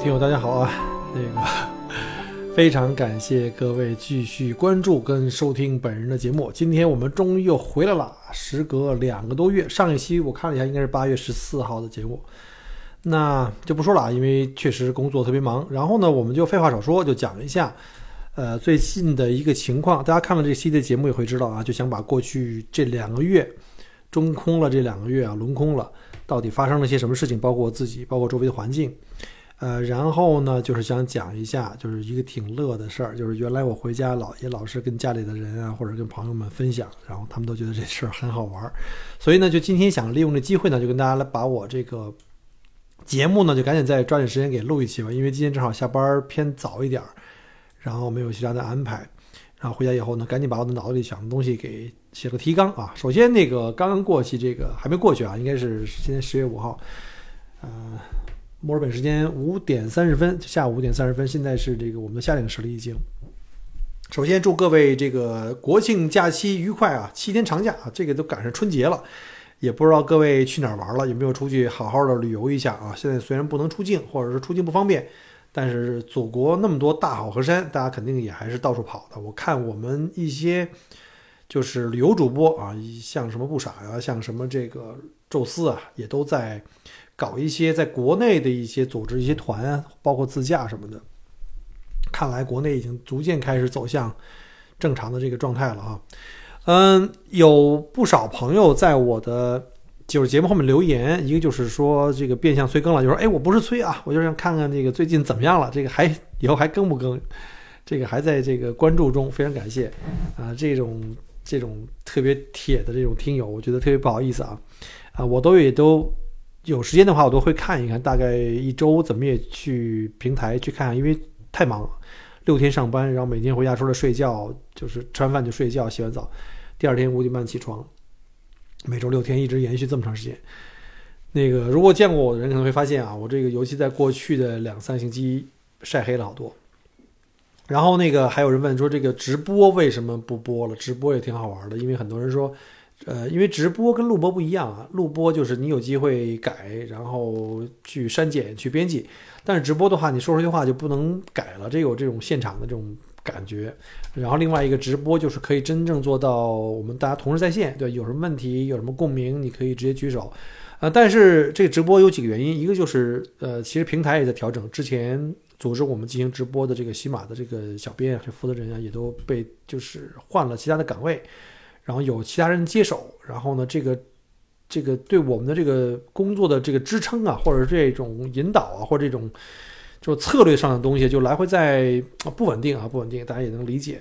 听友，大家好啊！那个 非常感谢各位继续关注跟收听本人的节目。今天我们终于又回来了，时隔两个多月。上一期我看了一下，应该是八月十四号的节目，那就不说了啊，因为确实工作特别忙。然后呢，我们就废话少说，就讲一下呃最近的一个情况。大家看了这期的节目也会知道啊，就想把过去这两个月中空了，这两个月啊轮空了。到底发生了些什么事情？包括我自己，包括周围的环境，呃，然后呢，就是想讲一下，就是一个挺乐的事儿，就是原来我回家老也老是跟家里的人啊，或者跟朋友们分享，然后他们都觉得这事儿很好玩儿，所以呢，就今天想利用这机会呢，就跟大家来把我这个节目呢，就赶紧再抓紧时间给录一期吧，因为今天正好下班偏早一点儿，然后没有其他的安排。然后回家以后呢，赶紧把我的脑子里想的东西给写个提纲啊。首先，那个刚刚过去，这个还没过去啊，应该是今天十月五号，呃，墨尔本时间五点三十分，下午五点三十分。现在是这个我们的夏令时了，已经。首先祝各位这个国庆假期愉快啊，七天长假啊，这个都赶上春节了，也不知道各位去哪儿玩了，有没有出去好好的旅游一下啊？现在虽然不能出境，或者是出境不方便。但是祖国那么多大好河山，大家肯定也还是到处跑的。我看我们一些就是旅游主播啊，像什么不傻呀，像什么这个宙斯啊，也都在搞一些在国内的一些组织一些团，包括自驾什么的。看来国内已经逐渐开始走向正常的这个状态了啊。嗯，有不少朋友在我的。就是节目后面留言，一个就是说这个变相催更了，就说哎，我不是催啊，我就想看看这个最近怎么样了，这个还以后还更不更，这个还在这个关注中，非常感谢啊，这种这种特别铁的这种听友，我觉得特别不好意思啊，啊，我都也都有时间的话，我都会看一看，大概一周怎么也去平台去看，因为太忙了，六天上班，然后每天回家除了睡觉就是吃完饭就睡觉，洗完澡，第二天五点半起床。每周六天一直延续这么长时间，那个如果见过我的人可能会发现啊，我这个尤其在过去的两三星期晒黑了好多。然后那个还有人问说，这个直播为什么不播了？直播也挺好玩的，因为很多人说，呃，因为直播跟录播不一样啊，录播就是你有机会改，然后去删减、去编辑，但是直播的话，你说出去话就不能改了，这有这种现场的这种。感觉，然后另外一个直播就是可以真正做到我们大家同时在线，对，有什么问题有什么共鸣，你可以直接举手，呃，但是这个直播有几个原因，一个就是呃，其实平台也在调整，之前组织我们进行直播的这个喜马的这个小编啊，这负责人啊，也都被就是换了其他的岗位，然后有其他人接手，然后呢，这个这个对我们的这个工作的这个支撑啊，或者这种引导啊，或者这种。就策略上的东西就来回在不稳定啊，不稳定，大家也能理解。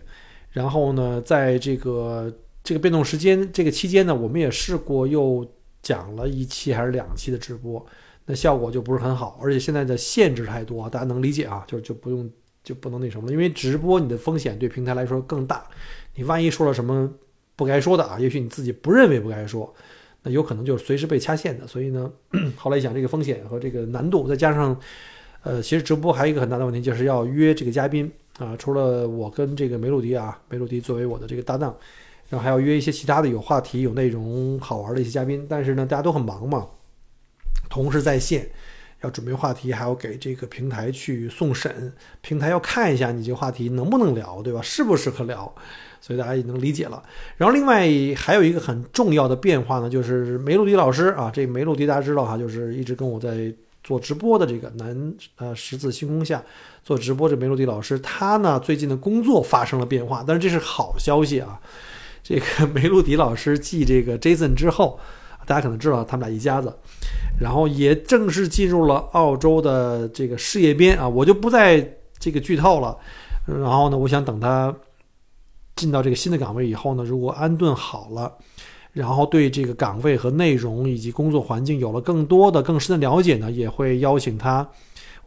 然后呢，在这个这个变动时间这个期间呢，我们也试过又讲了一期还是两期的直播，那效果就不是很好，而且现在的限制太多，大家能理解啊，就就不用就不能那什么了，因为直播你的风险对平台来说更大，你万一说了什么不该说的啊，也许你自己不认为不该说，那有可能就是随时被掐线的。所以呢，后来一想这个风险和这个难度，再加上。呃，其实直播还有一个很大的问题，就是要约这个嘉宾啊。除了我跟这个梅鲁迪啊，梅鲁迪作为我的这个搭档，然后还要约一些其他的有话题、有内容、好玩的一些嘉宾。但是呢，大家都很忙嘛，同时在线要准备话题，还要给这个平台去送审，平台要看一下你这个话题能不能聊，对吧？适不适合聊？所以大家也能理解了。然后另外还有一个很重要的变化呢，就是梅露迪老师啊，这梅露迪大家知道哈，就是一直跟我在。做直播的这个南呃十字星空下做直播这梅露迪老师，他呢最近的工作发生了变化，但是这是好消息啊！这个 梅露迪老师继这个 Jason 之后，大家可能知道他们俩一家子，然后也正式进入了澳洲的这个事业编啊，我就不再这个剧透了。然后呢，我想等他进到这个新的岗位以后呢，如果安顿好了。然后对这个岗位和内容以及工作环境有了更多的、更深的了解呢，也会邀请他，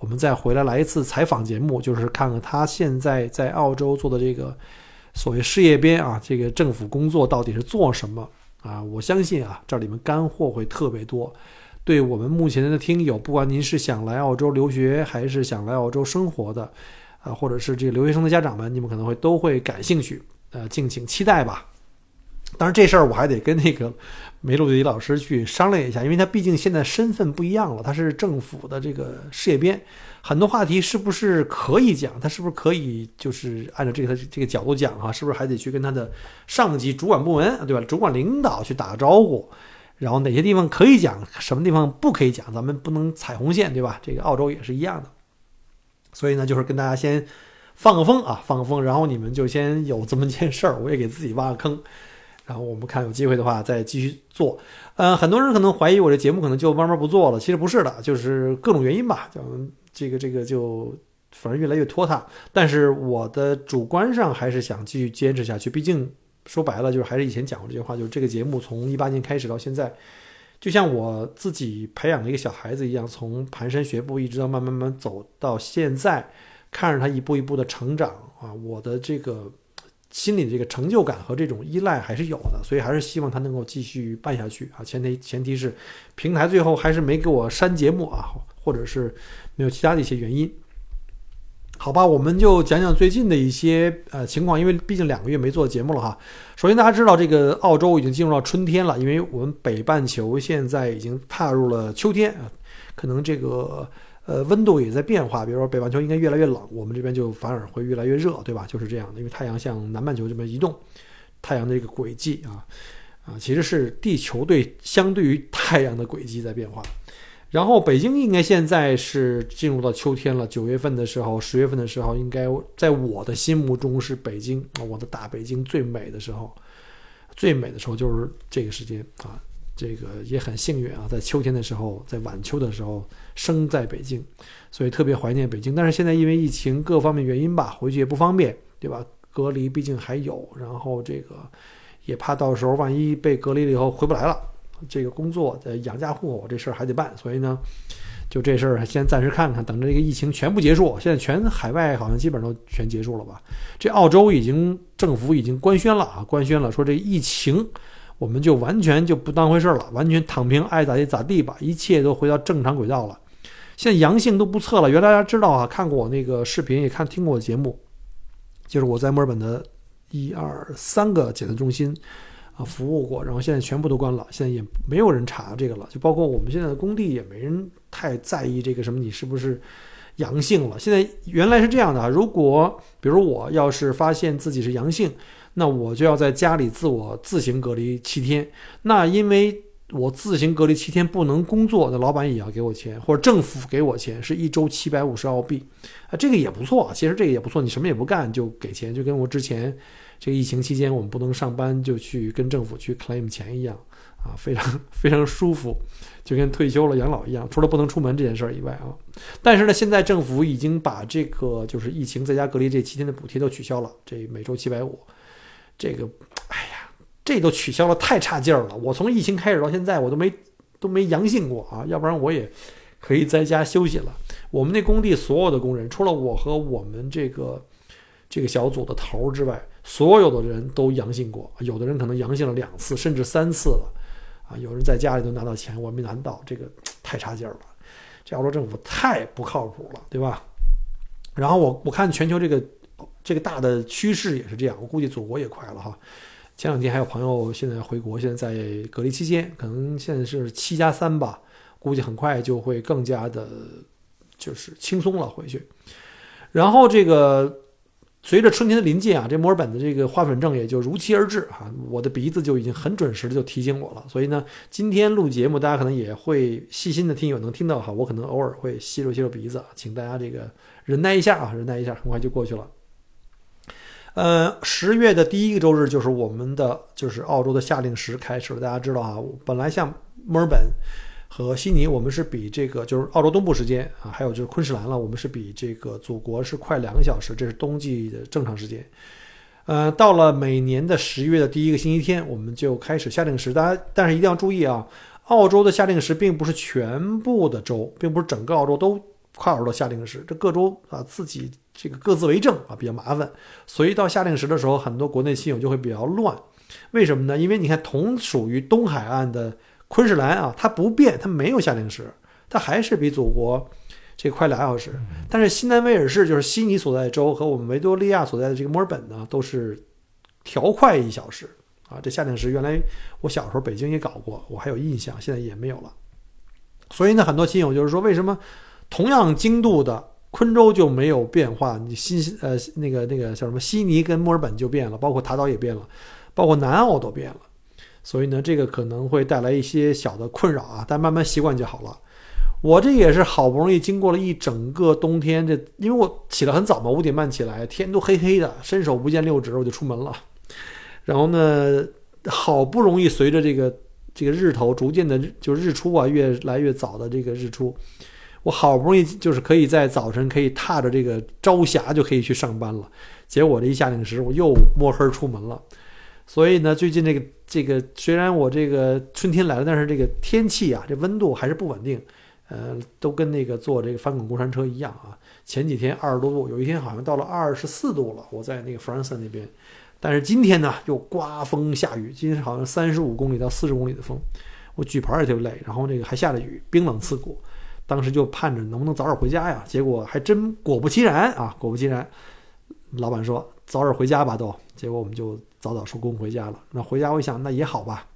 我们再回来来一次采访节目，就是看看他现在在澳洲做的这个所谓事业编啊，这个政府工作到底是做什么啊？我相信啊，这里面干货会特别多。对我们目前的听友，不管您是想来澳洲留学，还是想来澳洲生活的，啊，或者是这个留学生的家长们，你们可能会都会感兴趣，呃，敬请期待吧。当然，这事儿我还得跟那个梅露迪老师去商量一下，因为他毕竟现在身份不一样了，他是政府的这个事业编，很多话题是不是可以讲？他是不是可以就是按照这个这个角度讲哈？是不是还得去跟他的上级主管部门对吧？主管领导去打个招呼，然后哪些地方可以讲，什么地方不可以讲？咱们不能踩红线对吧？这个澳洲也是一样的，所以呢，就是跟大家先放个风啊，放个风，然后你们就先有这么件事儿，我也给自己挖个坑。然后我们看有机会的话再继续做，呃，很多人可能怀疑我这节目可能就慢慢不做了，其实不是的，就是各种原因吧，就这个这个就反正越来越拖沓。但是我的主观上还是想继续坚持下去，毕竟说白了就是还是以前讲过这句话，就是这个节目从一八年开始到现在，就像我自己培养了一个小孩子一样，从蹒跚学步一直到慢慢慢走到现在，看着他一步一步的成长啊，我的这个。心里这个成就感和这种依赖还是有的，所以还是希望他能够继续办下去啊。前提前提是平台最后还是没给我删节目啊，或者是没有其他的一些原因。好吧，我们就讲讲最近的一些呃情况，因为毕竟两个月没做节目了哈。首先大家知道，这个澳洲已经进入到春天了，因为我们北半球现在已经踏入了秋天啊，可能这个。呃，温度也在变化，比如说北半球应该越来越冷，我们这边就反而会越来越热，对吧？就是这样的，因为太阳向南半球这边移动，太阳的这个轨迹啊啊，其实是地球对相对于太阳的轨迹在变化。然后北京应该现在是进入到秋天了，九月份的时候，十月份的时候，应该在我的心目中是北京啊，我的大北京最美的时候，最美的时候就是这个时间啊。这个也很幸运啊，在秋天的时候，在晚秋的时候生在北京，所以特别怀念北京。但是现在因为疫情各方面原因吧，回去也不方便，对吧？隔离毕竟还有，然后这个也怕到时候万一被隔离了以后回不来了，这个工作的养家糊口这事儿还得办，所以呢，就这事儿先暂时看看，等着这个疫情全部结束。现在全海外好像基本上都全结束了吧？这澳洲已经政府已经官宣了啊，官宣了说这疫情。我们就完全就不当回事了，完全躺平，爱咋地咋地吧，一切都回到正常轨道了。现在阳性都不测了，原来大家知道啊，看过我那个视频，也看听过我节目，就是我在墨尔本的一二三个检测中心啊服务过，然后现在全部都关了，现在也没有人查这个了，就包括我们现在的工地也没人太在意这个什么你是不是阳性了。现在原来是这样的啊，如果比如我要是发现自己是阳性。那我就要在家里自我自行隔离七天。那因为我自行隔离七天不能工作，那老板也要给我钱，或者政府给我钱，是一周七百五十澳币啊，这个也不错。其实这个也不错，你什么也不干就给钱，就跟我之前这个疫情期间我们不能上班就去跟政府去 claim 钱一样啊，非常非常舒服，就跟退休了养老一样。除了不能出门这件事儿以外啊，但是呢，现在政府已经把这个就是疫情在家隔离这七天的补贴都取消了，这每周七百五。这个，哎呀，这都取消了，太差劲儿了！我从疫情开始到现在，我都没都没阳性过啊，要不然我也可以在家休息了。我们那工地所有的工人，除了我和我们这个这个小组的头之外，所有的人都阳性过，有的人可能阳性了两次，甚至三次了啊！有人在家里都拿到钱，我没拿到，这个太差劲儿了。这澳洲政府太不靠谱了，对吧？然后我我看全球这个。这个大的趋势也是这样，我估计祖国也快了哈。前两天还有朋友现在回国，现在在隔离期间，可能现在是七加三吧，估计很快就会更加的，就是轻松了回去。然后这个随着春天的临近啊，这墨尔本的这个花粉症也就如期而至哈。我的鼻子就已经很准时的就提醒我了，所以呢，今天录节目大家可能也会细心的听友能听到哈，我可能偶尔会吸溜吸溜鼻子，请大家这个忍耐一下啊，忍耐一下，很快就过去了。呃，十月的第一个周日就是我们的，就是澳洲的夏令时开始了。大家知道啊，本来像墨尔本和悉尼，我们是比这个就是澳洲东部时间啊，还有就是昆士兰了，我们是比这个祖国是快两个小时，这是冬季的正常时间。呃，到了每年的十月的第一个星期天，我们就开始夏令时。大家但是一定要注意啊，澳洲的夏令时并不是全部的州，并不是整个澳洲都跨入到夏令时，这各州啊自己这个各自为政啊比较麻烦，所以到夏令时的时候，很多国内亲友就会比较乱。为什么呢？因为你看，同属于东海岸的昆士兰啊，它不变，它没有夏令时，它还是比祖国这快俩小时。但是新南威尔士，就是悉尼所在州和我们维多利亚所在的这个墨尔本呢，都是调快一小时啊。这夏令时原来我小时候北京也搞过，我还有印象，现在也没有了。所以呢，很多亲友就是说，为什么同样经度的昆州就没有变化？你新呃那个那个叫什么悉尼跟墨尔本就变了，包括塔岛也变了。包括南澳都变了，所以呢，这个可能会带来一些小的困扰啊，但慢慢习惯就好了。我这也是好不容易经过了一整个冬天，这因为我起得很早嘛，五点半起来，天都黑黑的，伸手不见六指，我就出门了。然后呢，好不容易随着这个这个日头逐渐的，就日出啊，越来越早的这个日出，我好不容易就是可以在早晨可以踏着这个朝霞就可以去上班了。结果这一下令时，我又摸黑出门了。所以呢，最近这个这个虽然我这个春天来了，但是这个天气啊，这温度还是不稳定，呃，都跟那个坐这个翻滚过山车一样啊。前几天二十多度，有一天好像到了二十四度了，我在那个弗兰森那边。但是今天呢，又刮风下雨，今天好像三十五公里到四十公里的风，我举牌也特别累，然后这个还下着雨，冰冷刺骨。当时就盼着能不能早点回家呀，结果还真果不其然啊，果不其然，老板说早点回家吧都，结果我们就。早早收工回家了。那回家，我想那也好吧。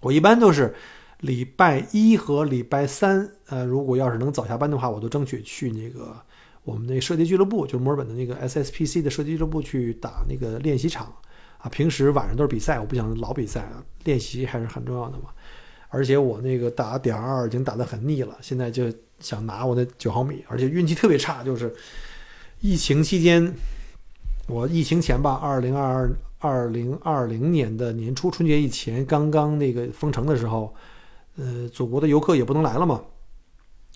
我一般都是礼拜一和礼拜三，呃，如果要是能早下班的话，我都争取去那个我们那射击俱乐部，就是墨尔本的那个 SSPC 的射击俱乐部去打那个练习场啊。平时晚上都是比赛，我不想老比赛啊，练习还是很重要的嘛。而且我那个打点二已经打得很腻了，现在就想拿我的九毫米，而且运气特别差，就是疫情期间，我疫情前吧，二零二二。二零二零年的年初春节以前，刚刚那个封城的时候，呃，祖国的游客也不能来了嘛，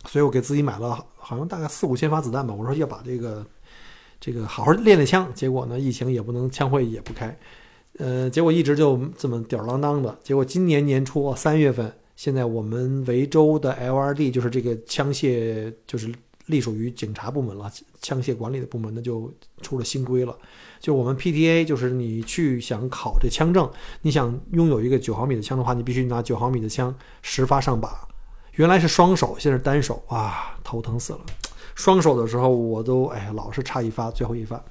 所以我给自己买了好像大概四五千发子弹吧。我说要把这个这个好好练练枪，结果呢，疫情也不能，枪会也不开，呃，结果一直就这么吊儿郎当的。结果今年年初三月份，现在我们维州的 LRD 就是这个枪械，就是隶属于警察部门了，枪械管理的部门呢，就出了新规了。就我们 PTA，就是你去想考这枪证，你想拥有一个九毫米的枪的话，你必须拿九毫米的枪十发上靶。原来是双手，现在是单手，哇，头疼死了。双手的时候我都哎呀，老是差一发，最后一发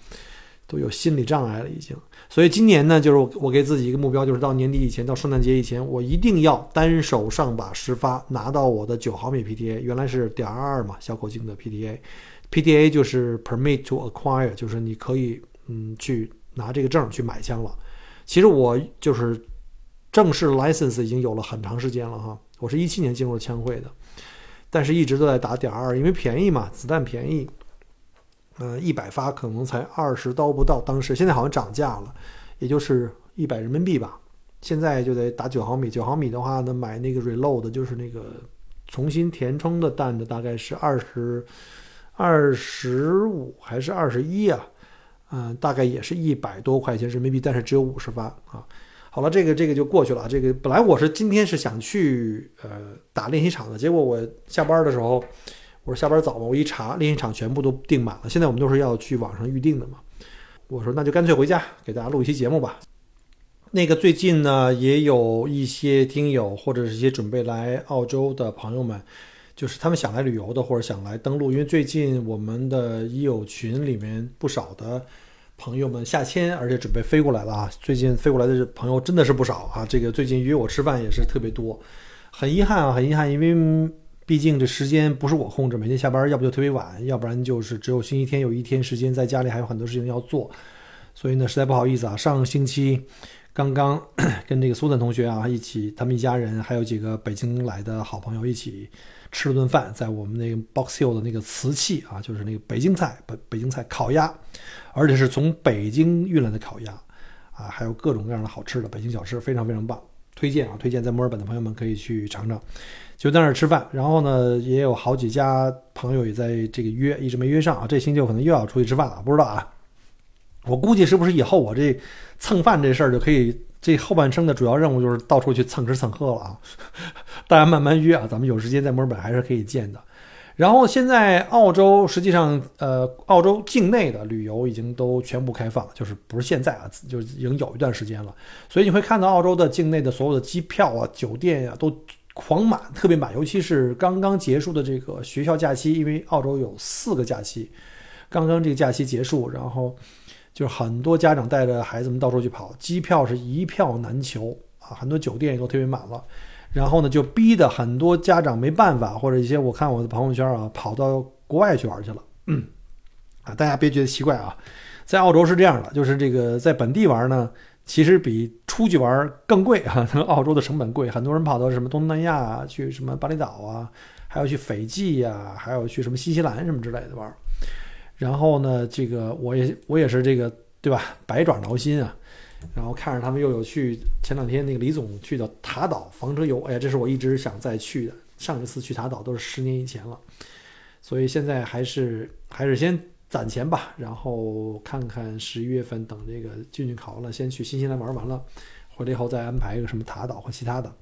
都有心理障碍了已经。所以今年呢，就是我给自己一个目标，就是到年底以前，到圣诞节以前，我一定要单手上把十发，拿到我的九毫米 PDA。原来是点二二嘛，小口径的 PDA，PDA 就是 Permit to Acquire，就是你可以。嗯，去拿这个证去买枪了。其实我就是正式 license 已经有了很长时间了哈。我是一七年进入枪会的，但是一直都在打点二，因为便宜嘛，子弹便宜。嗯，一百发可能才二十刀不到，当时现在好像涨价了，也就是一百人民币吧。现在就得打九毫米，九毫米的话呢，买那个 reload 就是那个重新填充的弹的，大概是二十二十五还是二十一啊？嗯，大概也是一百多块钱人民币，但是只有五十发啊。好了，这个这个就过去了。这个本来我是今天是想去呃打练习场的，结果我下班的时候，我说下班早嘛，我一查练习场全部都订满了。现在我们都是要去网上预定的嘛。我说那就干脆回家给大家录一期节目吧。那个最近呢，也有一些听友或者是一些准备来澳洲的朋友们。就是他们想来旅游的，或者想来登陆，因为最近我们的已友群里面不少的朋友们下签，而且准备飞过来了啊！最近飞过来的朋友真的是不少啊！这个最近约我吃饭也是特别多，很遗憾啊，很遗憾，因为毕竟这时间不是我控制，每天下班要不就特别晚，要不然就是只有星期天有一天时间在家里还有很多事情要做，所以呢，实在不好意思啊！上个星期刚刚 跟这个苏丹同学啊一起，他们一家人还有几个北京来的好朋友一起。吃了顿饭，在我们那个 Box Hill 的那个瓷器啊，就是那个北京菜，北北京菜烤鸭，而且是从北京运来的烤鸭啊，还有各种各样的好吃的北京小吃，非常非常棒，推荐啊，推荐在墨尔本的朋友们可以去尝尝。就在那儿吃饭，然后呢，也有好几家朋友也在这个约，一直没约上啊，这星期可能又要出去吃饭了，不知道啊。我估计是不是以后我这蹭饭这事儿就可以。这后半生的主要任务就是到处去蹭吃蹭喝了啊！大家慢慢约啊，咱们有时间在墨尔本还是可以见的。然后现在澳洲实际上，呃，澳洲境内的旅游已经都全部开放，就是不是现在啊，就是已经有一段时间了。所以你会看到澳洲的境内的所有的机票啊、酒店呀都狂满，特别满。尤其是刚刚结束的这个学校假期，因为澳洲有四个假期，刚刚这个假期结束，然后就是很多家长带着孩子们到处去跑，机票是一票难求啊，很多酒店也都特别满了。然后呢，就逼得很多家长没办法，或者一些我看我的朋友圈啊，跑到国外去玩去了。嗯，啊，大家别觉得奇怪啊，在澳洲是这样的，就是这个在本地玩呢，其实比出去玩更贵啊。澳洲的成本贵，很多人跑到什么东南亚啊，去什么巴厘岛啊，还要去斐济呀，还要去什么新西兰什么之类的玩。然后呢，这个我也我也是这个对吧，百爪挠心啊。然后看着他们又有去前两天那个李总去的塔岛房车游，哎呀，这是我一直想再去的。上一次去塔岛都是十年以前了，所以现在还是还是先攒钱吧，然后看看十一月份等这个俊俊考完了，先去新西兰玩完了，回来以后再安排一个什么塔岛或其他的。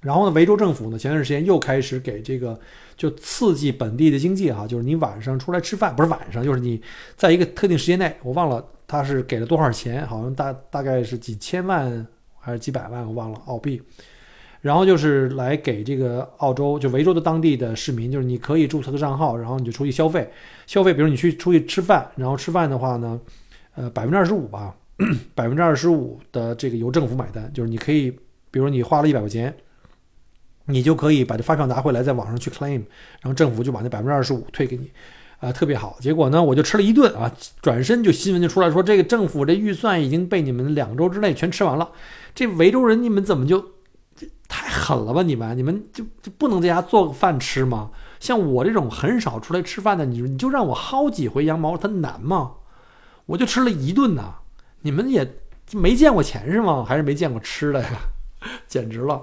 然后呢，维州政府呢前段时间又开始给这个就刺激本地的经济哈，就是你晚上出来吃饭，不是晚上，就是你在一个特定时间内，我忘了。他是给了多少钱？好像大大概是几千万还是几百万，我忘了澳币。然后就是来给这个澳洲就维州的当地的市民，就是你可以注册个账号，然后你就出去消费。消费，比如你去出去吃饭，然后吃饭的话呢，呃，百分之二十五吧，百分之二十五的这个由政府买单，就是你可以，比如你花了一百块钱，你就可以把这发票拿回来，在网上去 claim，然后政府就把那百分之二十五退给你。啊，特别好。结果呢，我就吃了一顿啊，转身就新闻就出来说，这个政府这预算已经被你们两周之内全吃完了。这维州人，你们怎么就太狠了吧？你们，你们就就不能在家做个饭吃吗？像我这种很少出来吃饭的，你你就让我薅几回羊毛，它难吗？我就吃了一顿呐。你们也没见过钱是吗？还是没见过吃的呀？简直了。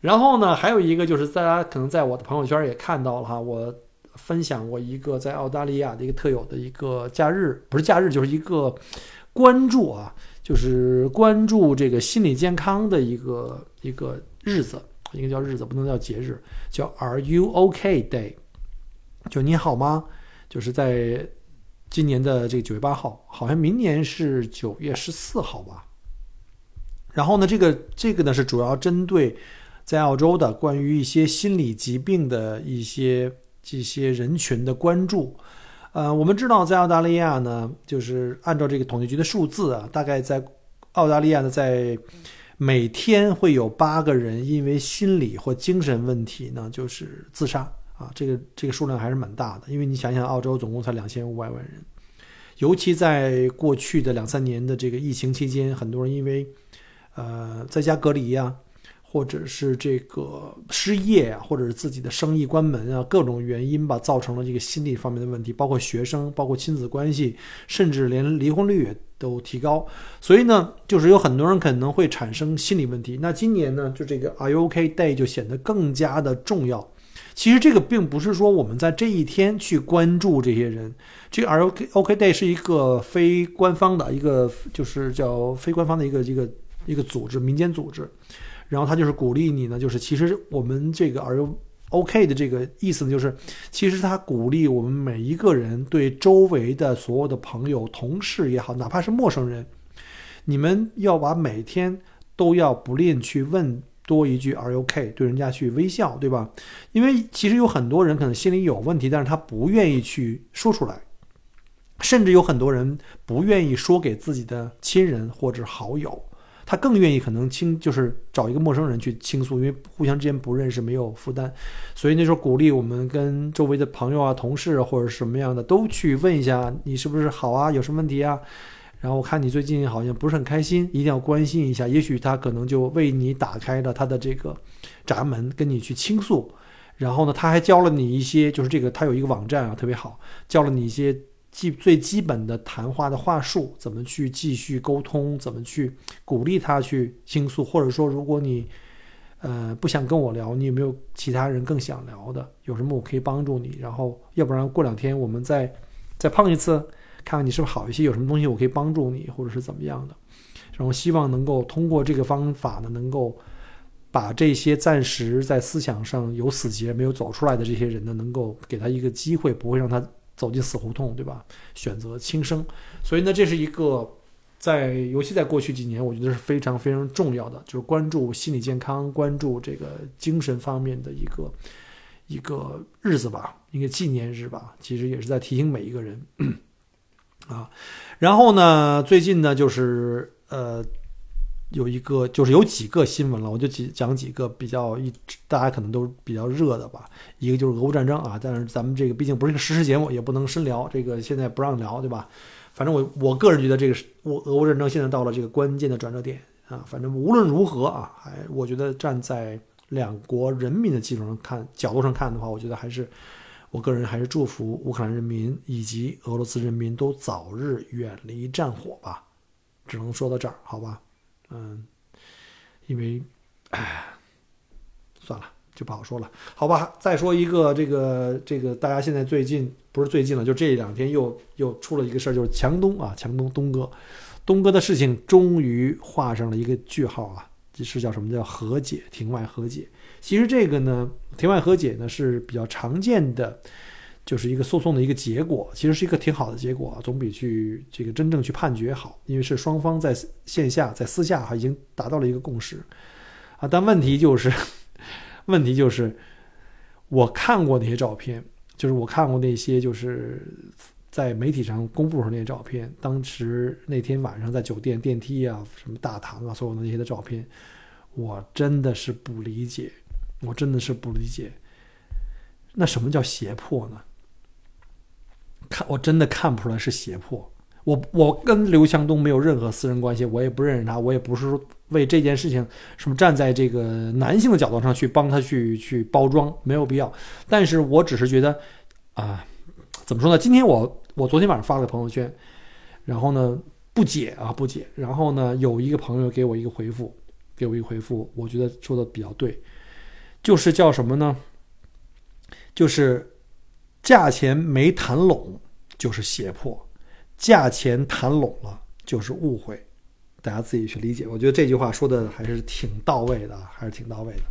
然后呢，还有一个就是大家可能在我的朋友圈也看到了哈，我。分享过一个在澳大利亚的一个特有的一个假日，不是假日，就是一个关注啊，就是关注这个心理健康的一个一个日子，应该叫日子，不能叫节日，叫 Are You OK Day，就你好吗？就是在今年的这个九月八号，好像明年是九月十四号吧。然后呢，这个这个呢是主要针对在澳洲的关于一些心理疾病的一些。这些人群的关注，呃，我们知道在澳大利亚呢，就是按照这个统计局的数字啊，大概在澳大利亚呢，在每天会有八个人因为心理或精神问题呢，就是自杀啊，这个这个数量还是蛮大的。因为你想想，澳洲总共才两千五百万人，尤其在过去的两三年的这个疫情期间，很多人因为呃在家隔离呀。或者是这个失业啊，或者是自己的生意关门啊，各种原因吧，造成了这个心理方面的问题，包括学生，包括亲子关系，甚至连离婚率也都提高。所以呢，就是有很多人可能会产生心理问题。那今年呢，就这个 Are You OK Day 就显得更加的重要。其实这个并不是说我们在这一天去关注这些人，这个 Are You OK Day 是一个非官方的一个，就是叫非官方的一个一个一个组织，民间组织。然后他就是鼓励你呢，就是其实我们这个 Are you OK 的这个意思呢，就是其实他鼓励我们每一个人对周围的所有的朋友、同事也好，哪怕是陌生人，你们要把每天都要不吝去问多一句 Are you OK，对人家去微笑，对吧？因为其实有很多人可能心里有问题，但是他不愿意去说出来，甚至有很多人不愿意说给自己的亲人或者好友。他更愿意可能倾，就是找一个陌生人去倾诉，因为互相之间不认识，没有负担，所以那时候鼓励我们跟周围的朋友啊、同事或者什么样的都去问一下，你是不是好啊？有什么问题啊？然后我看你最近好像不是很开心，一定要关心一下，也许他可能就为你打开了他的这个闸门，跟你去倾诉。然后呢，他还教了你一些，就是这个他有一个网站啊，特别好，教了你一些。基最基本的谈话的话术，怎么去继续沟通？怎么去鼓励他去倾诉？或者说，如果你呃不想跟我聊，你有没有其他人更想聊的？有什么我可以帮助你？然后，要不然过两天我们再再碰一次，看看你是不是好一些？有什么东西我可以帮助你，或者是怎么样的？然后希望能够通过这个方法呢，能够把这些暂时在思想上有死结没有走出来的这些人呢，能够给他一个机会，不会让他走进死胡同，对吧？选择轻生。所以呢，这是一个在尤其在过去几年，我觉得是非常非常重要的，就是关注心理健康、关注这个精神方面的一个一个日子吧，一个纪念日吧。其实也是在提醒每一个人 啊。然后呢，最近呢，就是呃。有一个就是有几个新闻了，我就几讲几个比较一大家可能都比较热的吧。一个就是俄乌战争啊，但是咱们这个毕竟不是一个实时节目，也不能深聊这个，现在不让聊，对吧？反正我我个人觉得这个是俄俄乌战争现在到了这个关键的转折点啊。反正无论如何啊，还我觉得站在两国人民的基础上看角度上看的话，我觉得还是我个人还是祝福乌克兰人民以及俄罗斯人民都早日远离战火吧。只能说到这儿，好吧？嗯，因为，哎，算了，就不好说了，好吧。再说一个，这个这个，大家现在最近不是最近了，就这两天又又出了一个事儿，就是强东啊，强东东哥，东哥的事情终于画上了一个句号啊，这是叫什么叫和解，庭外和解。其实这个呢，庭外和解呢是比较常见的。就是一个诉讼的一个结果，其实是一个挺好的结果，总比去这个真正去判决好，因为是双方在线下在私下哈已经达到了一个共识啊。但问题就是，问题就是，我看过那些照片，就是我看过那些就是在媒体上公布上那些照片，当时那天晚上在酒店电梯啊、什么大堂啊，所有的那些的照片，我真的是不理解，我真的是不理解，那什么叫胁迫呢？看，我真的看不出来是胁迫。我我跟刘强东没有任何私人关系，我也不认识他，我也不是说为这件事情什么站在这个男性的角度上去帮他去去包装，没有必要。但是我只是觉得，啊，怎么说呢？今天我我昨天晚上发了朋友圈，然后呢不解啊不解，然后呢有一个朋友给我一个回复，给我一个回复，我觉得说的比较对，就是叫什么呢？就是。价钱没谈拢就是胁迫，价钱谈拢了就是误会，大家自己去理解。我觉得这句话说的还是挺到位的，还是挺到位的。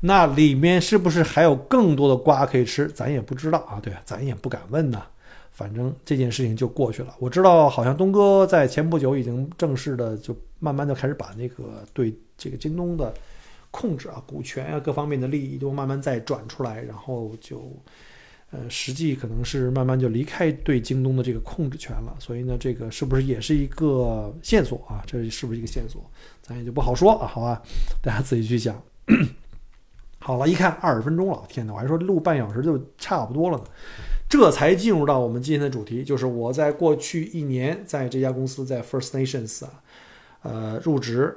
那里面是不是还有更多的瓜可以吃？咱也不知道啊。对，咱也不敢问呐。反正这件事情就过去了。我知道，好像东哥在前不久已经正式的就慢慢的开始把那个对这个京东的控制啊、股权啊各方面的利益都慢慢再转出来，然后就。呃，实际可能是慢慢就离开对京东的这个控制权了，所以呢，这个是不是也是一个线索啊？这是不是一个线索？咱也就不好说啊，好吧，大家自己去想。好了，一看二十分钟了，天哪，我还说录半小时就差不多了呢。这才进入到我们今天的主题，就是我在过去一年在这家公司在 First Nations 啊，呃，入职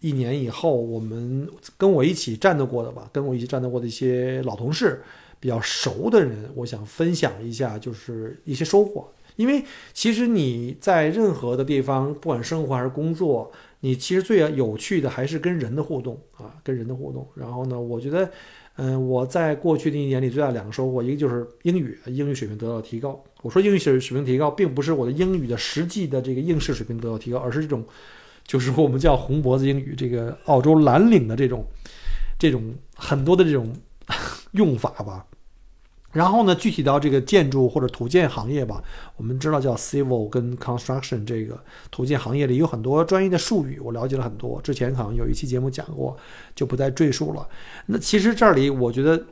一年以后，我们跟我一起战斗过的吧，跟我一起战斗过的一些老同事。比较熟的人，我想分享一下，就是一些收获。因为其实你在任何的地方，不管生活还是工作，你其实最有趣的还是跟人的互动啊，跟人的互动。然后呢，我觉得，嗯，我在过去的一年里最大两个收获，一个就是英语，英语水平得到提高。我说英语水水平提高，并不是我的英语的实际的这个应试水平得到提高，而是这种，就是我们叫红脖子英语，这个澳洲蓝领的这种，这种很多的这种。用法吧，然后呢，具体到这个建筑或者土建行业吧，我们知道叫 civil 跟 construction 这个土建行业里有很多专业的术语，我了解了很多，之前可能有一期节目讲过，就不再赘述了。那其实这里我觉得，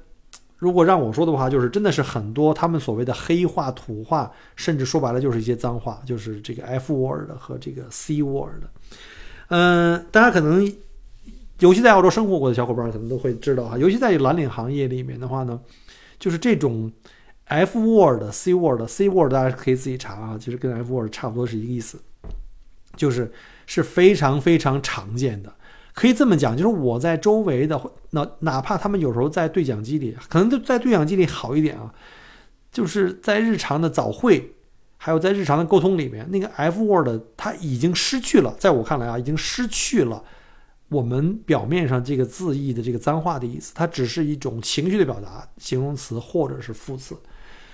如果让我说的话，就是真的是很多他们所谓的黑话、土话，甚至说白了就是一些脏话，就是这个 F word 和这个 C word。嗯，大家可能。尤其在澳洲生活过的小伙伴可能都会知道哈，尤其在蓝领行业里面的话呢，就是这种 F word、C word、C word，大家可以自己查啊，其实跟 F word 差不多是一个意思，就是是非常非常常见的。可以这么讲，就是我在周围的，那哪怕他们有时候在对讲机里，可能就在对讲机里好一点啊，就是在日常的早会，还有在日常的沟通里面，那个 F word 它已经失去了，在我看来啊，已经失去了。我们表面上这个字义的这个脏话的意思，它只是一种情绪的表达，形容词或者是副词。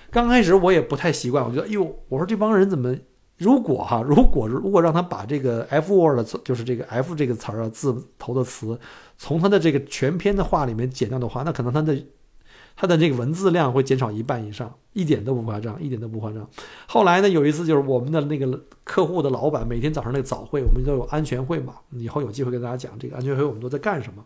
刚开始我也不太习惯，我觉得，哎呦，我说这帮人怎么如果哈，如果如果让他把这个 F word 就是这个 F 这个词儿啊字头的词，从他的这个全篇的话里面剪掉的话，那可能他的他的这个文字量会减少一半以上，一点都不夸张，一点都不夸张。后来呢，有一次就是我们的那个客户的老板每天早上那个早会，我们都有安全会嘛，以后有机会跟大家讲这个安全会我们都在干什么。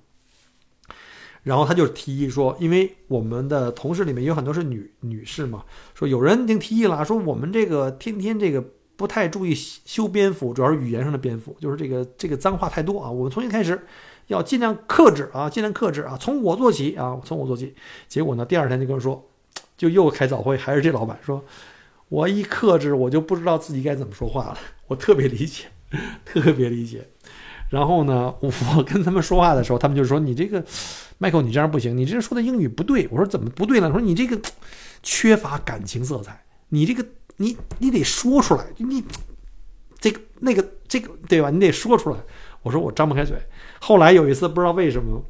然后他就提议说，因为我们的同事里面有很多是女女士嘛，说有人已经提议了，说我们这个天天这个不太注意修边幅，主要是语言上的边幅，就是这个这个脏话太多啊。我们重新开始，要尽量克制啊，尽量克制啊，从我做起啊，从我做起。结果呢，第二天就跟我说，就又开早会，还是这老板说，我一克制，我就不知道自己该怎么说话了。我特别理解，特别理解。然后呢，我跟他们说话的时候，他们就说你这个。迈克，你这样不行，你这说的英语不对。我说怎么不对呢？说你这个缺乏感情色彩，你这个你你得说出来，你这个那个这个对吧？你得说出来。我说我张不开嘴。后来有一次不知道为什么，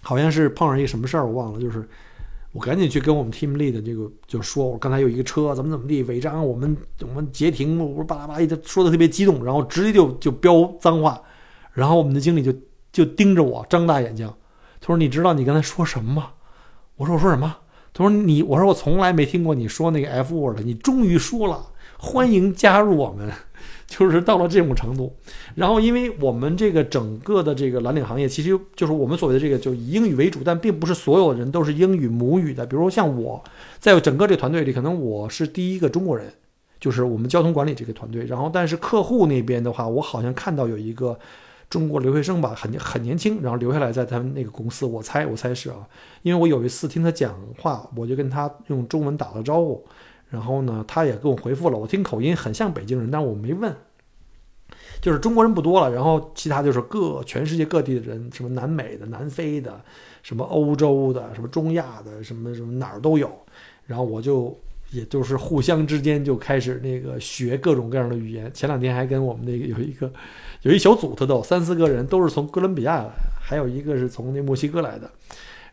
好像是碰上一个什么事儿，我忘了。就是我赶紧去跟我们 team lead 这个就说，我刚才有一个车怎么怎么地违章，我们我们截停，我说巴拉巴拉一，他说的特别激动，然后直接就就飙脏话，然后我们的经理就就盯着我，张大眼睛。他说：“你知道你刚才说什么吗？”我说：“我说什么？”他说：“你我说我从来没听过你说那个 F word，你终于说了，欢迎加入我们，就是到了这种程度。然后，因为我们这个整个的这个蓝领行业，其实就是我们所谓的这个就以英语为主，但并不是所有人都是英语母语的。比如说像我在整个这团队里，可能我是第一个中国人，就是我们交通管理这个团队。然后，但是客户那边的话，我好像看到有一个。中国留学生吧，很很年轻，然后留下来在他们那个公司，我猜我猜是啊，因为我有一次听他讲话，我就跟他用中文打了招呼，然后呢，他也给我回复了，我听口音很像北京人，但我没问，就是中国人不多了，然后其他就是各全世界各地的人，什么南美的、南非的，什么欧洲的、什么中亚的，什么什么哪儿都有，然后我就。也就是互相之间就开始那个学各种各样的语言。前两天还跟我们那个有一个有一小组，他都三四个人，都是从哥伦比亚来，还有一个是从那墨西哥来的。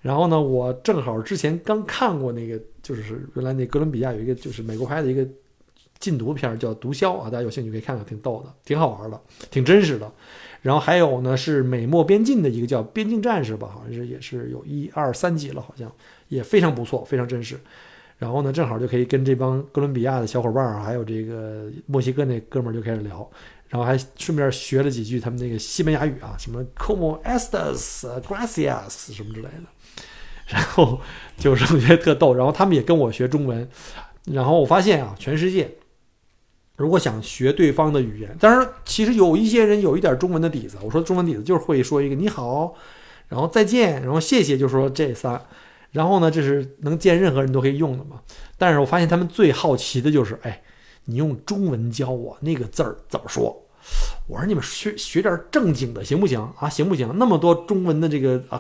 然后呢，我正好之前刚看过那个，就是原来那哥伦比亚有一个就是美国拍的一个禁毒片叫《毒枭》啊，大家有兴趣可以看看，挺逗的，挺好玩的，挺真实的。然后还有呢是美墨边境的一个叫《边境战士》吧，好像是也是有一二三集了，好像也非常不错，非常真实。然后呢，正好就可以跟这帮哥伦比亚的小伙伴儿，还有这个墨西哥那哥们儿就开始聊，然后还顺便学了几句他们那个西班牙语啊，什么 como estas gracias 什么之类的，然后就是我觉得特逗。然后他们也跟我学中文，然后我发现啊，全世界如果想学对方的语言，当然其实有一些人有一点中文的底子，我说中文底子就是会说一个你好，然后再见，然后谢谢，就说这仨。然后呢，这是能见任何人都可以用的嘛？但是我发现他们最好奇的就是，哎，你用中文教我那个字儿怎么说？我说你们学学点正经的行不行啊？行不行？那么多中文的这个啊，